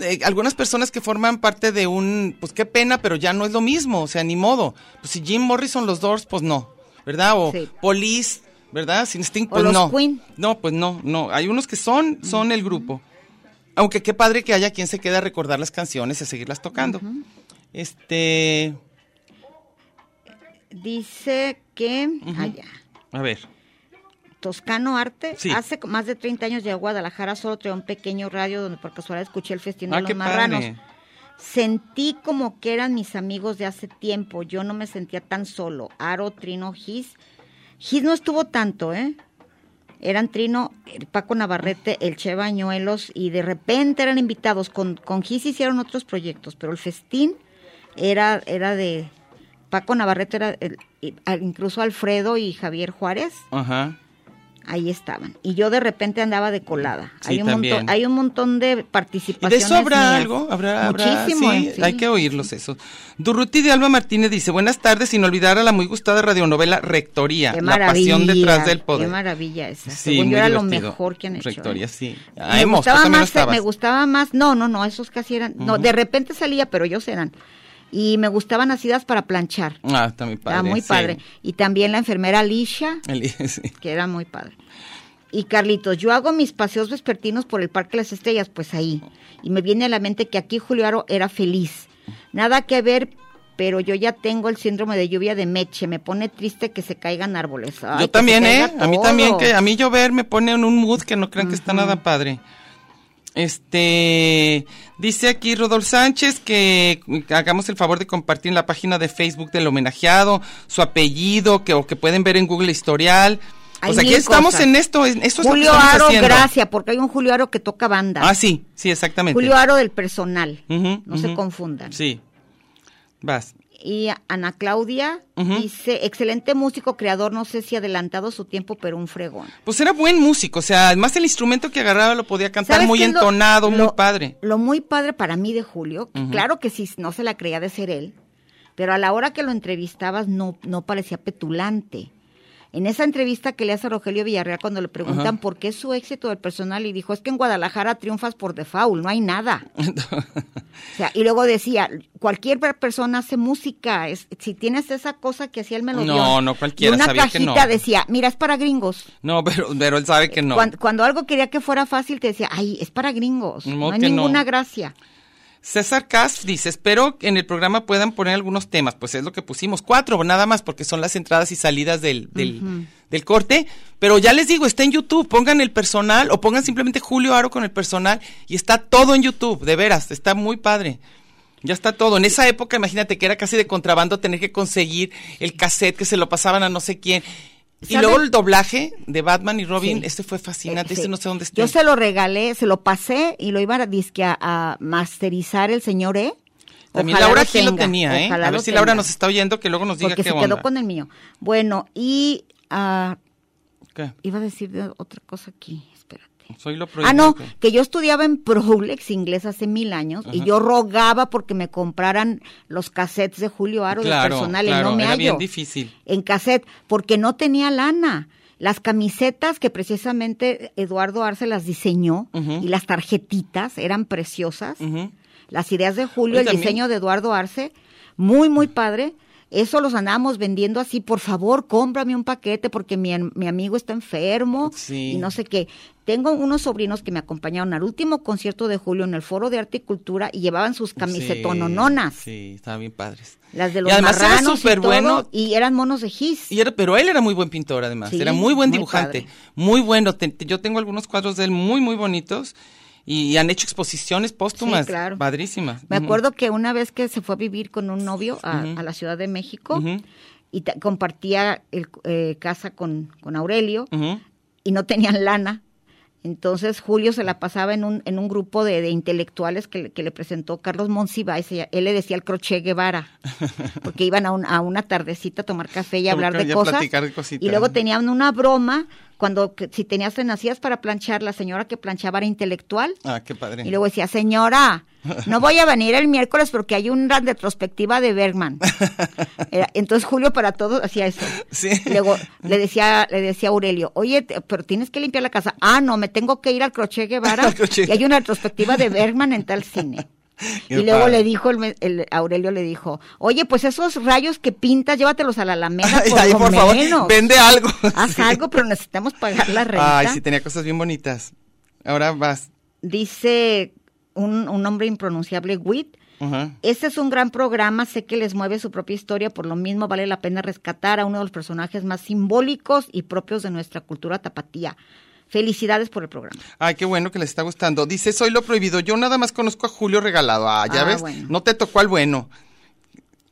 eh, algunas personas que forman parte de un, pues qué pena, pero ya no es lo mismo, o sea, ni modo. Pues si Jim Morrison, los Doors, pues no, ¿verdad? O Sí. Police, ¿verdad? Sin Sting, O pues los no. Queen. No, pues no, no. Hay unos que son, son el grupo. Aunque qué padre que haya quien se quede a recordar las canciones y a seguirlas tocando. Este, Dice que allá. a ver. Toscano Arte, Sí. hace más de 30 años llegué a Guadalajara, solo traía un pequeño radio donde por casualidad escuché el festín Ah, de los qué marranos. padre. Sentí como que eran mis amigos de hace tiempo, yo no me sentía tan solo. Aro, Trino, Gis. Gis no estuvo tanto, ¿eh? Eran Trino, el Paco Navarrete, el Che Bañuelos y de repente eran invitados. Con, con Gis hicieron otros proyectos, pero el festín era, era de... Paco Navarrete era el- incluso Alfredo y Javier Juárez Ajá. Ahí estaban. Y yo de repente andaba de colada. Sí, hay, un montón, hay un montón de ¿Y de participaciones. eso habrá mías. algo? ¿Habrá, habrá- Muchísimo. sí, sí. hay que oírlos eso. Durruti de Alba Martínez dice, buenas tardes, sin olvidar a la muy gustada radionovela Rectoría, la pasión detrás del poder. Qué maravilla esa. Sí, Según yo era lo mejor que han hecho. Rectoría, ¿eh? sí. Ah, me tú gustaba más, estabas. me gustaba más, no, no, no, esos casi eran, no, de repente salía, pero ellos eran. Y me gustaban nacidas para planchar. Ah, está muy padre. Era muy sí. padre. Y también la enfermera Alicia, sí. que era muy padre. Y Carlitos, yo hago mis paseos vespertinos por el Parque de las Estrellas, pues ahí. Y me viene a la mente que aquí Julio Aro era feliz. Nada que ver, pero yo ya tengo el síndrome de lluvia de Meche. Me pone triste que se caigan árboles. Ay, Yo también, ¿eh? A mí también, que a mí llover me pone en un mood que no crean que está nada padre. Este, dice aquí Rodolfo Sánchez que hagamos el favor de compartir en la página de Facebook del homenajeado su apellido, que o que pueden ver en Google historial. Hay aquí estamos cosas. en esto, en- eso es lo que Julio Aro, haciendo. gracias, porque hay un Julio Aro que toca banda. Ah, sí, sí, exactamente. Julio Aro del personal. No se confundan. Sí. Vas. Y Ana Claudia dice, excelente músico, creador, no sé si adelantado su tiempo, pero un fregón. Pues era buen músico, o sea, además el instrumento que agarraba lo podía cantar ¿Sabes muy lo- entonado, muy padre. Lo muy padre para mí de Julio, que claro que sí, no se la creía de ser él, pero a la hora que lo entrevistabas no, no parecía petulante. En esa entrevista que le hace a Rogelio Villarreal cuando le preguntan por qué es su éxito del personal y dijo, es que en Guadalajara triunfas por default, no hay nada. O sea, y luego decía, cualquier per- persona hace música, es, si tienes esa cosa que hacía el melodión. No, no cualquiera, Y una sabía que no. cajita decía, mira, es para gringos. No, pero, pero él sabe que no. Cuando, cuando algo quería que fuera fácil, te decía, ay, es para gringos. No hay no. ninguna gracia. César Cas dice, espero que en el programa puedan poner algunos temas. Pues es lo que pusimos, cuatro nada más, porque son las entradas y salidas del, del, del corte. Pero ya les digo, está en YouTube, pongan el personal o pongan simplemente Julio Aro con el personal y está todo en YouTube, de veras, está muy padre. Ya está todo. En esa época, imagínate que era casi de contrabando tener que conseguir el cassette que se lo pasaban a no sé quién. Y ¿Sabe? luego el doblaje de Batman y Robin, Sí. este fue fascinante, Eh, este sí. no sé dónde está. Yo se lo regalé, se lo pasé y lo iba a, disque a, a masterizar el señor E. También Ojalá Laura aquí lo tenía, ¿eh? ojalá A ver si Laura nos está oyendo, que luego nos diga Porque qué se onda. quedó con el mío. Bueno, y ¿Qué? iba a decir de otra cosa aquí, Soy lo. Ah, no, que yo estudiaba en Prolex inglés hace mil años y yo rogaba porque me compraran los cassettes de Julio Aro Claro, de personal claro, y no me era bien hallo difícil. en cassette porque no tenía lana. Las camisetas que precisamente Eduardo Arce las diseñó y las tarjetitas eran preciosas. Las ideas de Julio, el también- diseño de Eduardo Arce, muy, muy padre. Eso los andábamos vendiendo así, por favor, cómprame un paquete porque mi, mi amigo está enfermo Sí. y no sé qué. Tengo unos sobrinos que me acompañaron al último concierto de Julio en el Foro de Arte y Cultura y llevaban sus camisetonononas, Sí, estaban bien padres. las de Y los además era marranos y todo, bueno. y eran monos de gis. Y era- pero él era muy buen pintor además, Sí, era muy buen dibujante, muy bueno. Te- yo tengo algunos cuadros de él muy, muy bonitos y, han hecho exposiciones póstumas, Sí, claro. padrísimas. Me acuerdo que una vez que se fue a vivir con un novio a, la Ciudad de México y compartía el, eh, casa con, con Aurelio y no tenían lana. Entonces Julio se la pasaba en un, en un grupo de, de intelectuales que, le- que le presentó Carlos Monsiváis. Él le decía el crochet Guevara, porque iban a, un- a una tardecita a tomar café y a hablar de cosas. Y luego tenían una broma cuando si tenías tenacías para planchar, la señora que planchaba era intelectual. Ah, qué padre. Y luego decía, señora, no voy a venir el miércoles porque hay una retrospectiva de Bergman. Era- entonces Julio para todos hacía eso. Sí. Luego le decía, le decía a Aurelio, oye, te- pero tienes que limpiar la casa. Ah, no, me tengo que ir al Crochet Guevara y hay una retrospectiva de Bergman en tal cine. Y luego padre. le dijo, el, el Aurelio le dijo, oye, pues esos rayos que pintas, llévatelos a la Alameda por por favor, menos. vende algo. Haz Sí. algo, pero necesitamos pagar la renta. Ay, sí, tenía cosas bien bonitas. Ahora vas. Dice un, un nombre impronunciable, Wit. Ajá. Este es un gran programa, sé que les mueve su propia historia, por lo mismo vale la pena rescatar a uno de los personajes más simbólicos y propios de nuestra cultura tapatía. Felicidades por el programa. Ay, qué bueno que les está gustando. Dice, soy lo prohibido. Yo nada más conozco a Julio Regalado. Ah, ya Ah, ves, bueno. no te tocó al bueno.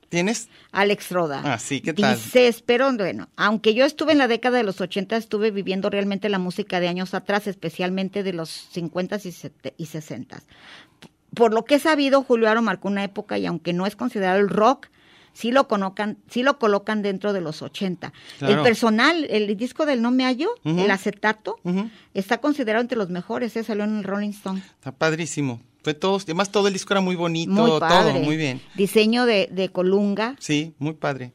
¿Tienes? Alex Roda. Ah, sí, ¿qué tal? Dice, espero, bueno, aunque yo estuve en la década de los 80, estuve viviendo realmente la música de años atrás, especialmente de los 50 y, sete- y 60. Por lo que he sabido, Julio Aro marcó una época y aunque no es considerado el rock, sí lo colocan, sí lo colocan dentro de los 80. Claro. El personal, el disco del No Me Hallo, el acetato, está considerado entre los mejores, ¿eh? salió en el Rolling Stone. Está padrísimo. Fue todo, además todo el disco era muy bonito, Muy padre. todo, muy bien. Diseño de, de Colunga. Sí, muy padre.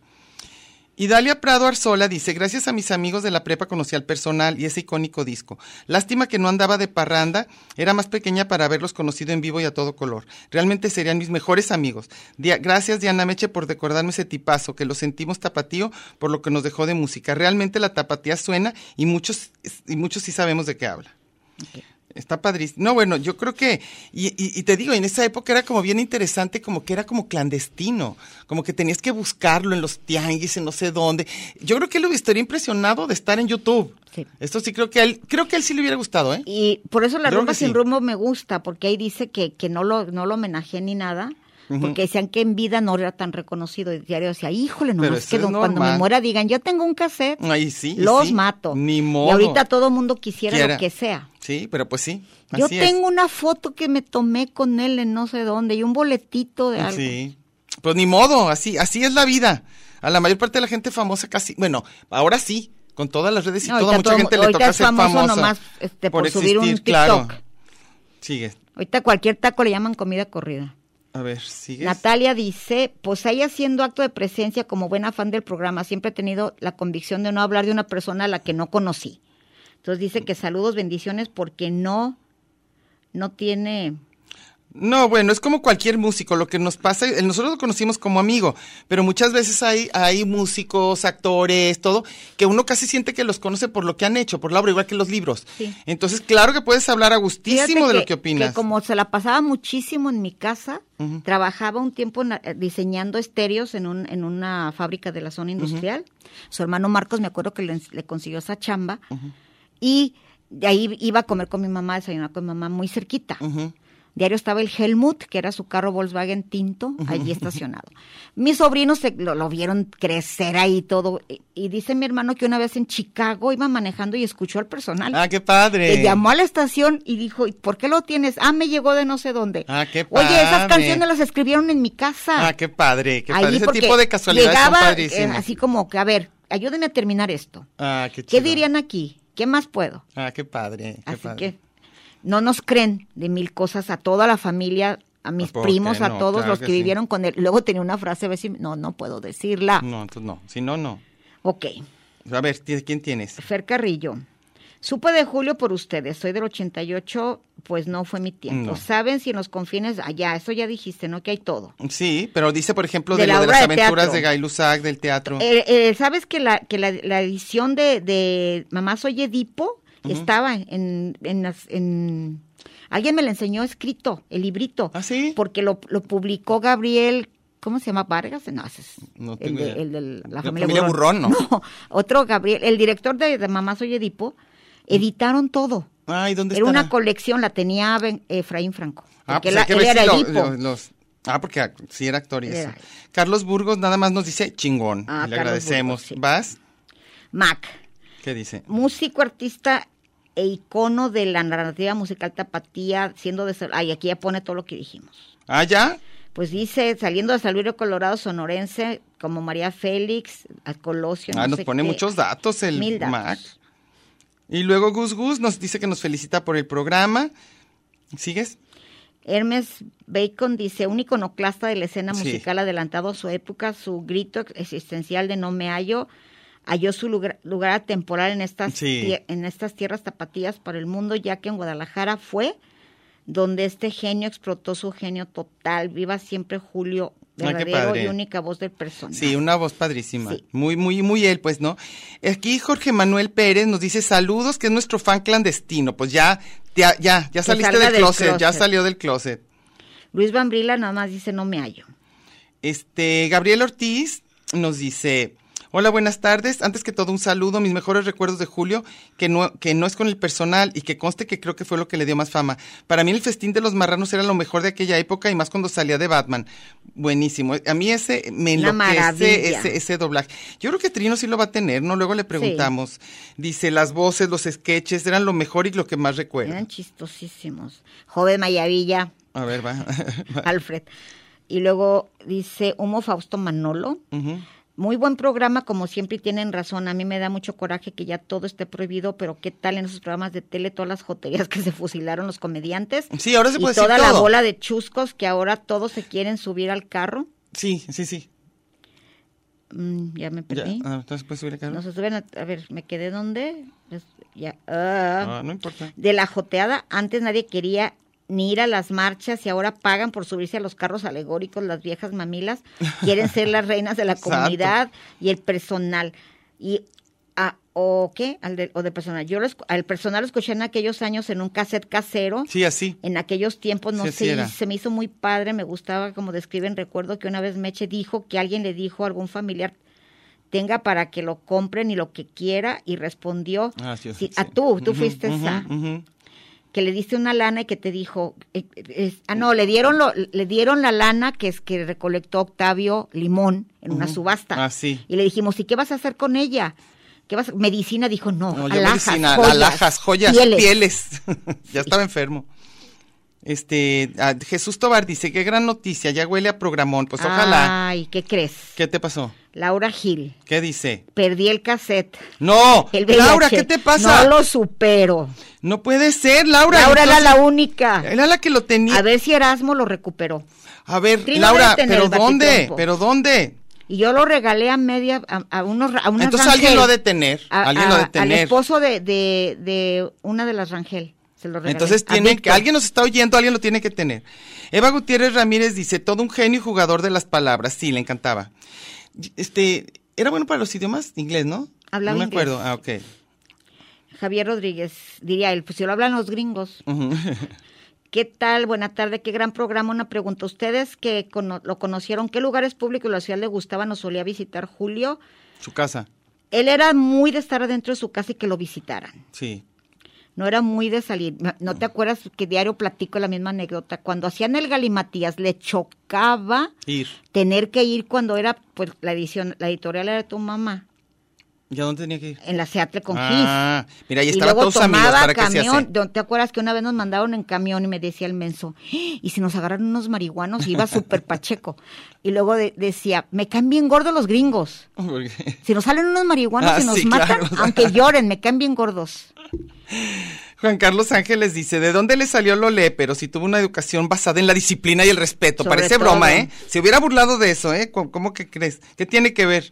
Y Dalia Prado Arzola dice, gracias a mis amigos de la prepa conocí al personal y ese icónico disco. Lástima que no andaba de parranda, era más pequeña para haberlos conocido en vivo y a todo color. Realmente serían mis mejores amigos. Gracias Diana Meche por recordarme ese tipazo, que lo sentimos tapatío por lo que nos dejó de música. Realmente la tapatía suena y muchos, y muchos sí sabemos de qué habla. Está padrísimo. No, bueno, yo creo que, y, y- y te digo, en esa época era como bien interesante, como que era como clandestino, como que tenías que buscarlo en los tianguis, en no sé dónde. Yo creo que él estaría impresionado de estar en YouTube. Sí. Esto sí creo que a él, creo que a él sí le hubiera gustado, ¿eh? Y por eso la Creo rumba sin sí. rumbo me gusta, porque ahí dice que, que no lo, no lo homenajeé ni nada, porque decían que en vida no era tan reconocido. El diario decía, híjole, nomás que don- cuando me muera digan, yo tengo un cassette, Ahí sí. los sí. mato. Ni modo. Y ahorita todo mundo quisiera Quiera. lo que sea. Sí, pero pues sí. Yo así es. tengo una foto que me tomé con él en no sé dónde y un boletito de algo. Sí. Pues ni modo, así, así es la vida. A la mayor parte de la gente famosa casi, bueno, ahora sí, con todas las redes y No, toda mucha todo- gente le toca es ser famosa. nomás, este, por subir un existir, claro. TikTok. Sigue. Ahorita cualquier taco le llaman comida corrida. A ver, sigue. Natalia dice, pues ahí haciendo acto de presencia como buena fan del programa, siempre he tenido la convicción de no hablar de una persona a la que no conocí. Entonces dice que saludos, bendiciones, porque no, no tiene... No, bueno, es como cualquier músico, lo que nos pasa, nosotros lo conocimos como amigo, pero muchas veces hay, hay músicos, actores, todo, que uno casi siente que los conoce por lo que han hecho, por la obra, igual que los libros. Sí. Entonces, claro que puedes hablar a gustísimo de lo que opinas. Que como se la pasaba muchísimo en mi casa, trabajaba un tiempo eh, diseñando estéreos en, un, en una fábrica de la zona industrial. Su hermano Marcos, me acuerdo que le, le consiguió esa chamba. Y de ahí iba a comer con mi mamá, desayunar con mi mamá muy cerquita. Diario estaba el Helmut, que era su carro Volkswagen tinto, allí estacionado. Mis sobrinos se- lo, lo vieron crecer ahí todo. Y, y dice mi hermano que una vez en Chicago iba manejando y escuchó al personal. Ah, qué padre. Le llamó a la estación y dijo, ¿y por qué lo tienes? Ah, me llegó de no sé dónde. Ah, qué Oye, esas padre. canciones las escribieron en mi casa. Ah, qué padre, qué padre. Ese tipo de casualidades llegaba, son eh, padrísimas. así como que, a ver, ayúdenme a terminar esto. Ah, qué ¿Qué chido. dirían aquí? ¿Qué más puedo? Ah, qué padre, qué Así padre. que no nos creen de mil cosas a toda la familia, a mis ¿Por qué primos, a no? todos Claro los que que, sí. vivieron con él. Luego tenía una frase, a ver si, no, no puedo decirla. No, entonces no. Si no, no. Ok, A ver, ¿ti- ¿quién tienes? Fer Carrillo. Supe de Julio por ustedes, soy del 88, pues no fue mi tiempo. No. ¿Saben si en los confines, allá, eso ya dijiste, ¿no? Que hay todo. Sí, pero dice, por ejemplo, de, De la lo de las de aventuras teatro. de Guy Lussac, del teatro. Eh, eh, ¿Sabes que la, que la, la edición de, de Mamá Soy Edipo estaba en, en, las- en- Alguien me la enseñó escrito, el librito. ¿Ah, sí? Porque lo, lo publicó Gabriel... ¿Cómo se llama? ¿Vargas? No, ese es No el, de, el de la La familia, familia Burrón, ¿no? No, otro Gabriel, el director de, de Mamá Soy Edipo, editaron todo. Ay, ¿dónde Era estará? una colección, la tenía Efraín Franco. Ah, Porque pues él era si lo- Edipo. lo- los- Ah, porque ah, sí era actor y eso. Era. Carlos Burgos nada más nos dice chingón. Ah, y le Carlos agradecemos. Burgos, sí. ¿Vas? Mac. ¿Qué dice? músico, artista e icono de la narrativa musical tapatía, siendo de... Ay, aquí ya pone todo lo que dijimos. Ah, ¿ya? Pues dice, saliendo de San Luis Río Colorado, sonorense, como María Félix, al Colosio, ah, no nos sé pone qué. muchos datos el Mil datos. Mac. Y luego Gus Gus nos dice que nos felicita por el programa. ¿Sigues? Hermes Bacon dice, un iconoclasta de la escena Sí. musical adelantado a su época, su grito existencial de no me hallo, halló su lugar, lugar temporal en estas, Sí. en estas tierras tapatías para el mundo, ya que en Guadalajara fue donde este genio explotó su genio total. Viva siempre Julio, qué verdadero y única voz del personaje. Sí, una voz padrísima. Sí. Muy, muy, muy él, pues, ¿no? Aquí Jorge Manuel Pérez nos dice saludos, que es nuestro fan clandestino. Pues ya, ya, ya, ya saliste del del closet, ya closet. salió del closet. Luis Bambrila nada más dice no me hallo. Este, Gabriel Ortiz nos dice, hola, buenas tardes. Antes que todo, un saludo, mis mejores recuerdos de Julio, que no, que no es con el personal y que conste que creo que fue lo que le dio más fama. Para mí el festín de los marranos era lo mejor de aquella época y más cuando salía de Batman. Buenísimo. A mí ese me enloquece ese, ese doblaje. Yo creo que Trino sí lo va a tener, ¿no? Luego le preguntamos. Dice, las voces, los sketches eran lo mejor y lo que más recuerdo. Eran chistosísimos. Joven Mayavilla, A ver, va. Alfred. Y luego dice Humo Fausto Manolo. Ujú. Muy buen programa, como siempre y tienen razón. A mí me da mucho coraje que ya todo esté prohibido, pero qué tal en esos programas de tele todas las joterías que se fusilaron los comediantes. Sí, ahora se y puede toda decir la todo. bola de chuscos que ahora todos se quieren subir al carro. Sí, sí, sí. Mm, ya me Ya. perdí. Ah, entonces puedes subir acá. No se suben a, a ver, me quedé donde. ya. Ah, no importa. de la joteada, antes nadie quería ni ir a las marchas y ahora pagan por subirse a los carros alegóricos las viejas mamilas, quieren ser las reinas de la comunidad y el personal. Y a, o qué, al de, o de personal. Yo lo esc- al personal lo escuché en aquellos años en un cassette casero. Sí, así. En aquellos tiempos no Sí, sé, se me hizo muy padre, me gustaba como describen, recuerdo que una vez Meche dijo que alguien le dijo a algún familiar tenga para que lo compren y lo que quiera y respondió Ah, sí, a tú, tú fuiste esa. Que le diste una lana y que te dijo, eh, eh, es- ah no, le dieron lo, le dieron la lana que es que recolectó Octavio Limón en una subasta. Ah, sí. Y le dijimos, ¿y qué vas a hacer con ella? ¿Qué vas a- medicina dijo, no, No, alhajas, medicina, joyas, alhajas, joyas, pieles". pieles. ya estaba enfermo. Este, ah, Jesús Tobar dice, qué gran noticia, ya huele a programón. Pues ojalá. Ay, ¿qué crees? ¿Qué te pasó? Laura Gil, ¿Qué dice? perdí el cassette. No, El. Laura, ¿qué te pasa? No lo supero. No puede ser, Laura. Laura era la única. Era la que lo tenía. A ver si Erasmo lo recuperó. A ver, Trino Laura, ¿pero dónde? ¿Pero dónde? Y yo lo regalé a media, a, a unos, a Entonces alguien lo ha de tener. A- alguien lo ha Al esposo de, de, de una de las Rangel. Se lo regalé. Entonces tiene que, alguien nos está oyendo, alguien lo tiene que tener. Eva Gutiérrez Ramírez dice, todo un genio y jugador de las palabras. Sí, le encantaba. Este, era bueno para los idiomas, inglés, ¿no? Hablaba No me inglés. acuerdo. Ah, ok. Javier Rodríguez, diría él, pues si lo hablan los gringos. ¿Qué tal? Buena tarde, qué gran programa. Una pregunta. ¿Ustedes que cono- lo conocieron, qué lugares públicos de la ciudad le gustaban o solía visitar Julio? Su casa, Él era muy de estar adentro de su casa y que lo visitaran. sí. No era muy de salir. ¿No te acuerdas que diario platico la misma anécdota? Cuando hacían el Galimatías, le chocaba Ir. tener que ir cuando era, pues, la edición, la editorial era de tu mamá, ¿Ya dónde tenía que ir? en la Seattle con Ah, mira, ahí y estaban luego todos sus amigos, tomaba ¿para se camión. hace? ¿No ¿Te acuerdas que una vez nos mandaron en camión y me decía el menso, "¡Ah! y si nos agarran unos marihuanos, y iba súper pacheco. Y luego de- decía, me caen bien gordos los gringos. Si nos salen unos marihuanos Ah, y nos sí, matan, claro. aunque lloren, me caen bien gordos. Juan Carlos Ángeles dice, ¿de dónde le salió lo lee? Pero si tuvo una educación basada en la disciplina y el respeto. Sobre Parece todo. broma, ¿eh? Se hubiera burlado de eso, ¿eh? ¿Cómo, cómo que crees? ¿Qué tiene que ver?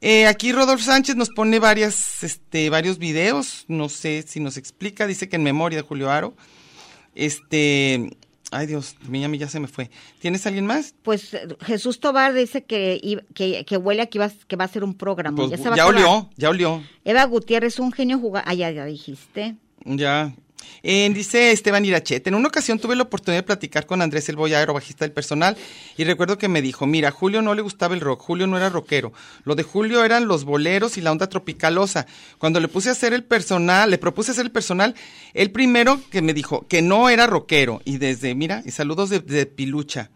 Eh, aquí Rodolfo Sánchez nos pone varias, este, varios videos, no sé si nos explica, dice que en memoria de Julio Aro. Este, ay Dios, mía, ya se me fue. ¿Tienes alguien más? Pues eh, Jesús Tobar dice que, que, que huele a que, iba, que va a ser un programa. Pues, ya se va a olió, ya olió. Eva Gutiérrez, un genio jugador. Ah, ya, ya dijiste. Ya. Eh, dice Esteban Irachete, en una ocasión tuve la oportunidad de platicar con Andrés El Boyadero, bajista del personal, y recuerdo que me dijo, mira, Julio no le gustaba el rock, Julio no era rockero, lo de Julio eran los boleros y la onda tropicalosa. Cuando le puse a hacer el personal, le propuse hacer el personal, el primero que me dijo que no era rockero, y desde, mira, y saludos de, de Pilucha.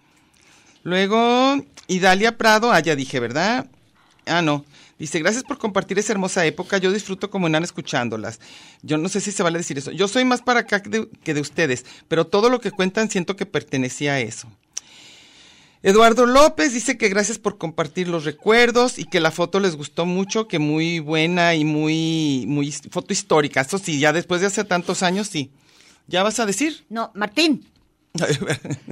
Luego, Idalia Prado, ah, ya dije, ¿verdad? Ah, no. Dice, gracias por compartir esa hermosa época. Yo disfruto como enana escuchándolas. Yo no sé si se vale decir eso. Yo soy más para acá que de, ustedes, pero todo lo que cuentan siento que pertenecía a eso. Eduardo López dice que gracias por compartir los recuerdos y que la foto les gustó mucho, que muy buena y muy, muy foto histórica. Eso sí, ya después de hace tantos años, sí. ¿Ya vas a decir? No, Martín.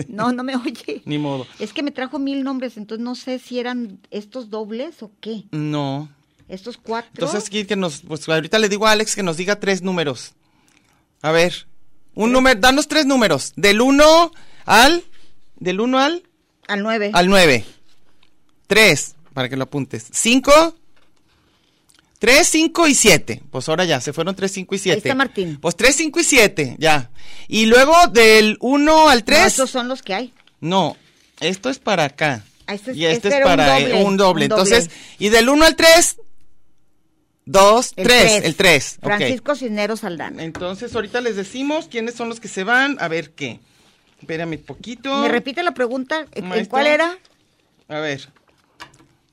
No, no me oye. Ni modo. Es que me trajo mil nombres, entonces no sé si eran estos dobles o qué. No. Estos cuatro. Entonces, que nos, pues ahorita le digo a Alex que nos diga tres números. A ver, un número, danos tres números. Del 1 al, del 1 al, al nueve. al 9. Tres, para que lo apuntes. Cinco, tres, cinco y siete. Pues ahora ya, se fueron tres, cinco y siete. está Martín. Pues tres, cinco y siete, ya. Y luego del 1 al No, 3. estos son los que hay. No, esto es para acá. Ah, este es- y este, este es era un para eh, doble, un doble. un doble. Entonces, y del 1 al 3, 2, El 3, tres. el 3. Francisco Cisneros Aldana. Entonces, ahorita les decimos quiénes son los que se van. A ver qué. Espérame poquito. ¿Me repite la pregunta? ¿En- ¿En Maestro. cuál era? A ver.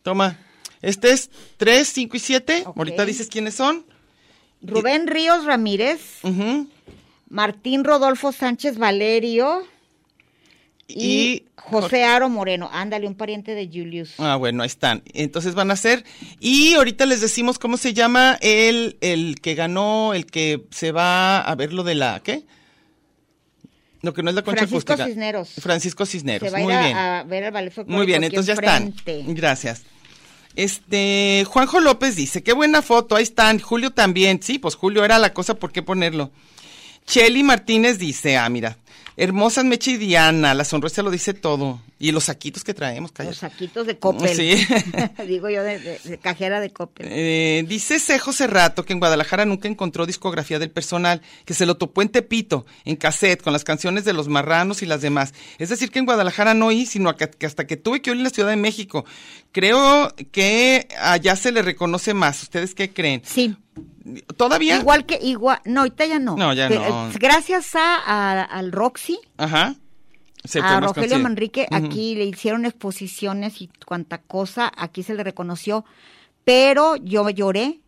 Toma. Este es 3, 5 y 7. Ok. Ahorita dices quiénes son. Rubén Ríos Ramírez. Martín Rodolfo Sánchez Valerio y, Y José Aro Moreno. Ándale, un pariente de Julius. Ah, bueno, ahí están. Entonces van a ser. Y ahorita les decimos cómo se llama el, el que ganó, el que se va a ver lo de la. ¿Qué? Lo que no es la concha Francisco acústica. Cisneros. Francisco Cisneros. Se va a Muy ir bien. a, ver al ballet Muy bien, entonces ya están. Gracias. Este, Juanjo López dice, qué buena foto, ahí están. Julio también, sí, pues Julio era la cosa, ¿por qué ponerlo? Cheli Martínez dice, ah, mira, hermosas Meche y Diana, la sonrisa lo dice todo. Y los saquitos que traemos, Los saquitos de Coppel. Sí. Digo yo, de, de- de cajera de Coppel. Eh, dice Cejo Cerrato que en Guadalajara nunca encontró discografía del personal, que se lo topó en Tepito, en cassette, con las canciones de los marranos y las demás. Es decir, que en Guadalajara no oí, sino acá- que hasta que tuve que oír en la Ciudad de México. Creo que allá se le reconoce más. ¿Ustedes qué creen? Sí. ¿Todavía? Igual que, igual, no, ahorita ya no. No, ya Que, no. eh, Gracias a, a- al Roxy, Ajá. Se a Rogelio. Manrique, aquí le hicieron exposiciones y cuanta cosa, aquí se le reconoció, pero yo lloré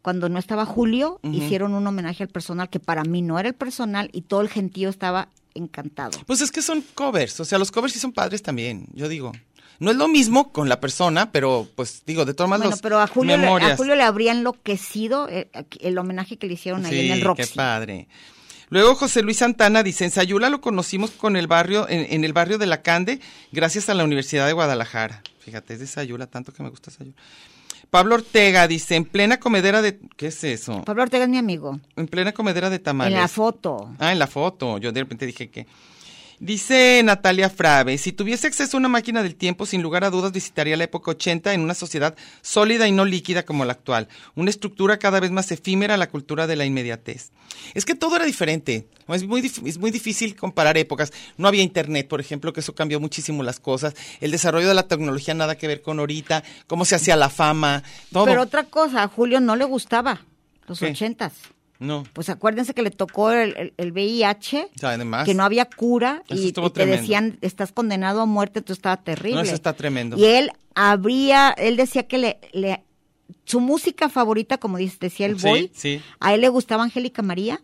cuando no estaba Julio, hicieron un homenaje al personal que para mí no era el personal y todo el gentío estaba encantado. Pues es que son covers, o sea, los covers sí son padres también, yo digo. No es lo mismo con la persona, pero pues digo, de todas maneras Bueno, pero a Julio, le, a Julio le habría enloquecido eh, el, homenaje que le hicieron ahí en el qué Roxy. padre. Luego José Luis Santana dice, en Sayula lo conocimos con el barrio, en, en el barrio de La Cande, gracias a la Universidad de Guadalajara. Fíjate, es de Sayula, tanto que me gusta Sayula. Pablo Ortega dice, en plena comedera de... ¿Qué es eso? Pablo Ortega es mi amigo. En plena comedera de tamales. En la foto. Ah, en la foto. Yo de repente dije que. Dice Natalia Frave, si tuviese acceso a una máquina del tiempo, sin lugar a dudas visitaría la época 80 en una sociedad sólida y no líquida como la actual, una estructura cada vez más efímera a la cultura de la inmediatez. Es que todo era diferente, es muy, es muy difícil comparar épocas. No había internet, por ejemplo, que eso cambió muchísimo las cosas. El desarrollo de la tecnología nada que ver con ahorita, cómo se hacía la fama, todo. Pero otra cosa, a Julio no le gustaba los ochentas. No, Pues acuérdense que le tocó el, el- el VIH, o sea, además. que no había cura y, te tremendo. decían estás condenado a muerte, tú estaba terrible. No, eso está tremendo. Y él habría, él decía que le, le su música favorita, como dice, decía el Sí, boy, sí. a él le gustaba Angélica María.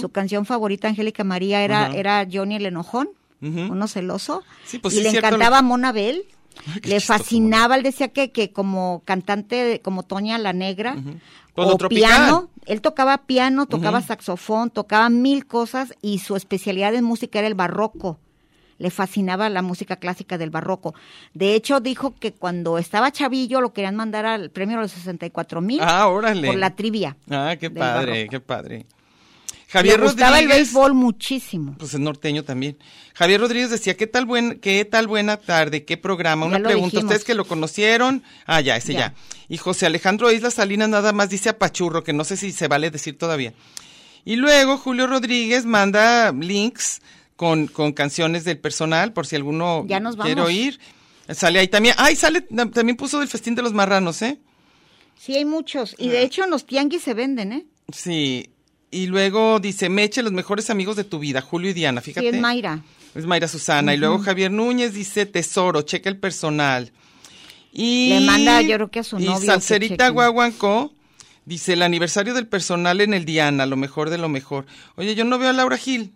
Su canción favorita, Angélica María, era, era Johnny el Enojón, uno celoso. Sí, pues y sí, le encantaba lo- Mona Bell. Ay, qué Le chistoso, fascinaba, él decía que, que como cantante, como Toña la Negra, lo o tropical. piano, él tocaba piano, tocaba saxofón, tocaba mil cosas y su especialidad en música era el barroco. le fascinaba la música clásica del barroco. De hecho, dijo que cuando estaba chavillo lo querían mandar al premio de los 64 mil Ah, órale. por la trivia. Ah, qué padre, qué padre. Javier le gustaba el Rodríguez. béisbol muchísimo. Pues es norteño también. Javier Rodríguez decía, ¿qué tal, buen, qué tal buena tarde? ¿Qué programa? Ya Una pregunta. dijimos. ¿Ustedes que lo conocieron? Ah, ya, ese ya. Ya. Y José Alejandro Islas Salinas nada más dice apachurro, que no sé si se vale decir todavía. Y luego Julio Rodríguez manda links con, con canciones del personal, por si alguno Ya nos quiere oír. Sale ahí también. Ay, sale, también puso del festín de los marranos, ¿eh? Sí, hay muchos. Y de hecho en los tianguis se venden, ¿eh? Sí. Y luego dice, Meche, los mejores amigos de tu vida, Julio y Diana, fíjate. Sí, es Mayra. Es Mayra Susana. Y luego Javier Núñez dice Tesoro, checa el personal. Y, Le manda, yo creo que a su novio Y Salcerita chequen. Guaguancó dice el aniversario del personal en el Diana, lo mejor de lo mejor. Oye, yo no veo a Laura Gil.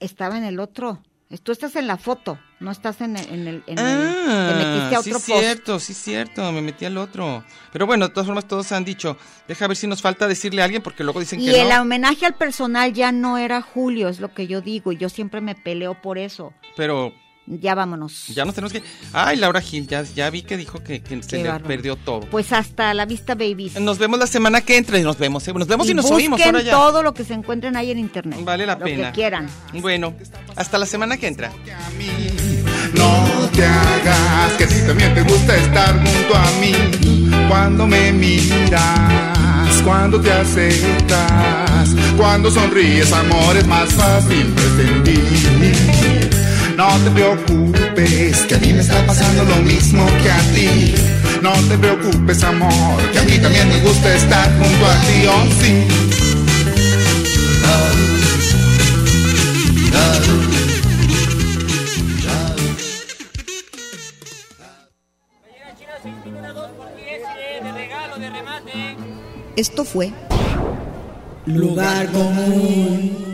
Estaba en el otro. Tú estás en la foto, no estás en el... En el, en el- te Ah, metiste a sí otro es post. cierto, sí es cierto, me metí al otro. Pero bueno, de todas formas todos han dicho, deja ver si nos falta decirle a alguien porque luego dicen Y que el no. homenaje al personal ya no era Julio, es lo que yo digo, y yo siempre me peleo por eso. Pero Ya vámonos. ya nos tenemos que... Ay, Laura Gil, ya, ya vi que dijo que, que se Qué le bárbaro. perdió todo. Pues hasta la vista, babies. Nos vemos la semana que entra y nos vemos, ¿eh? Nos vemos y, nos busquen oímos ahora ya. todo lo que se encuentren ahí en internet. Vale la lo pena. que quieran. Bueno, hasta la semana que entra. No te hagas que si también te gusta estar junto a mí. Cuando me miras, cuando te acercas, cuando sonríes, amor, es más fácil prescindir. No te preocupes, que a mí me está pasando lo mismo que a ti. No te preocupes, amor, que a mí también me gusta estar junto a ti, oh sí. Esto fue Lugar Común.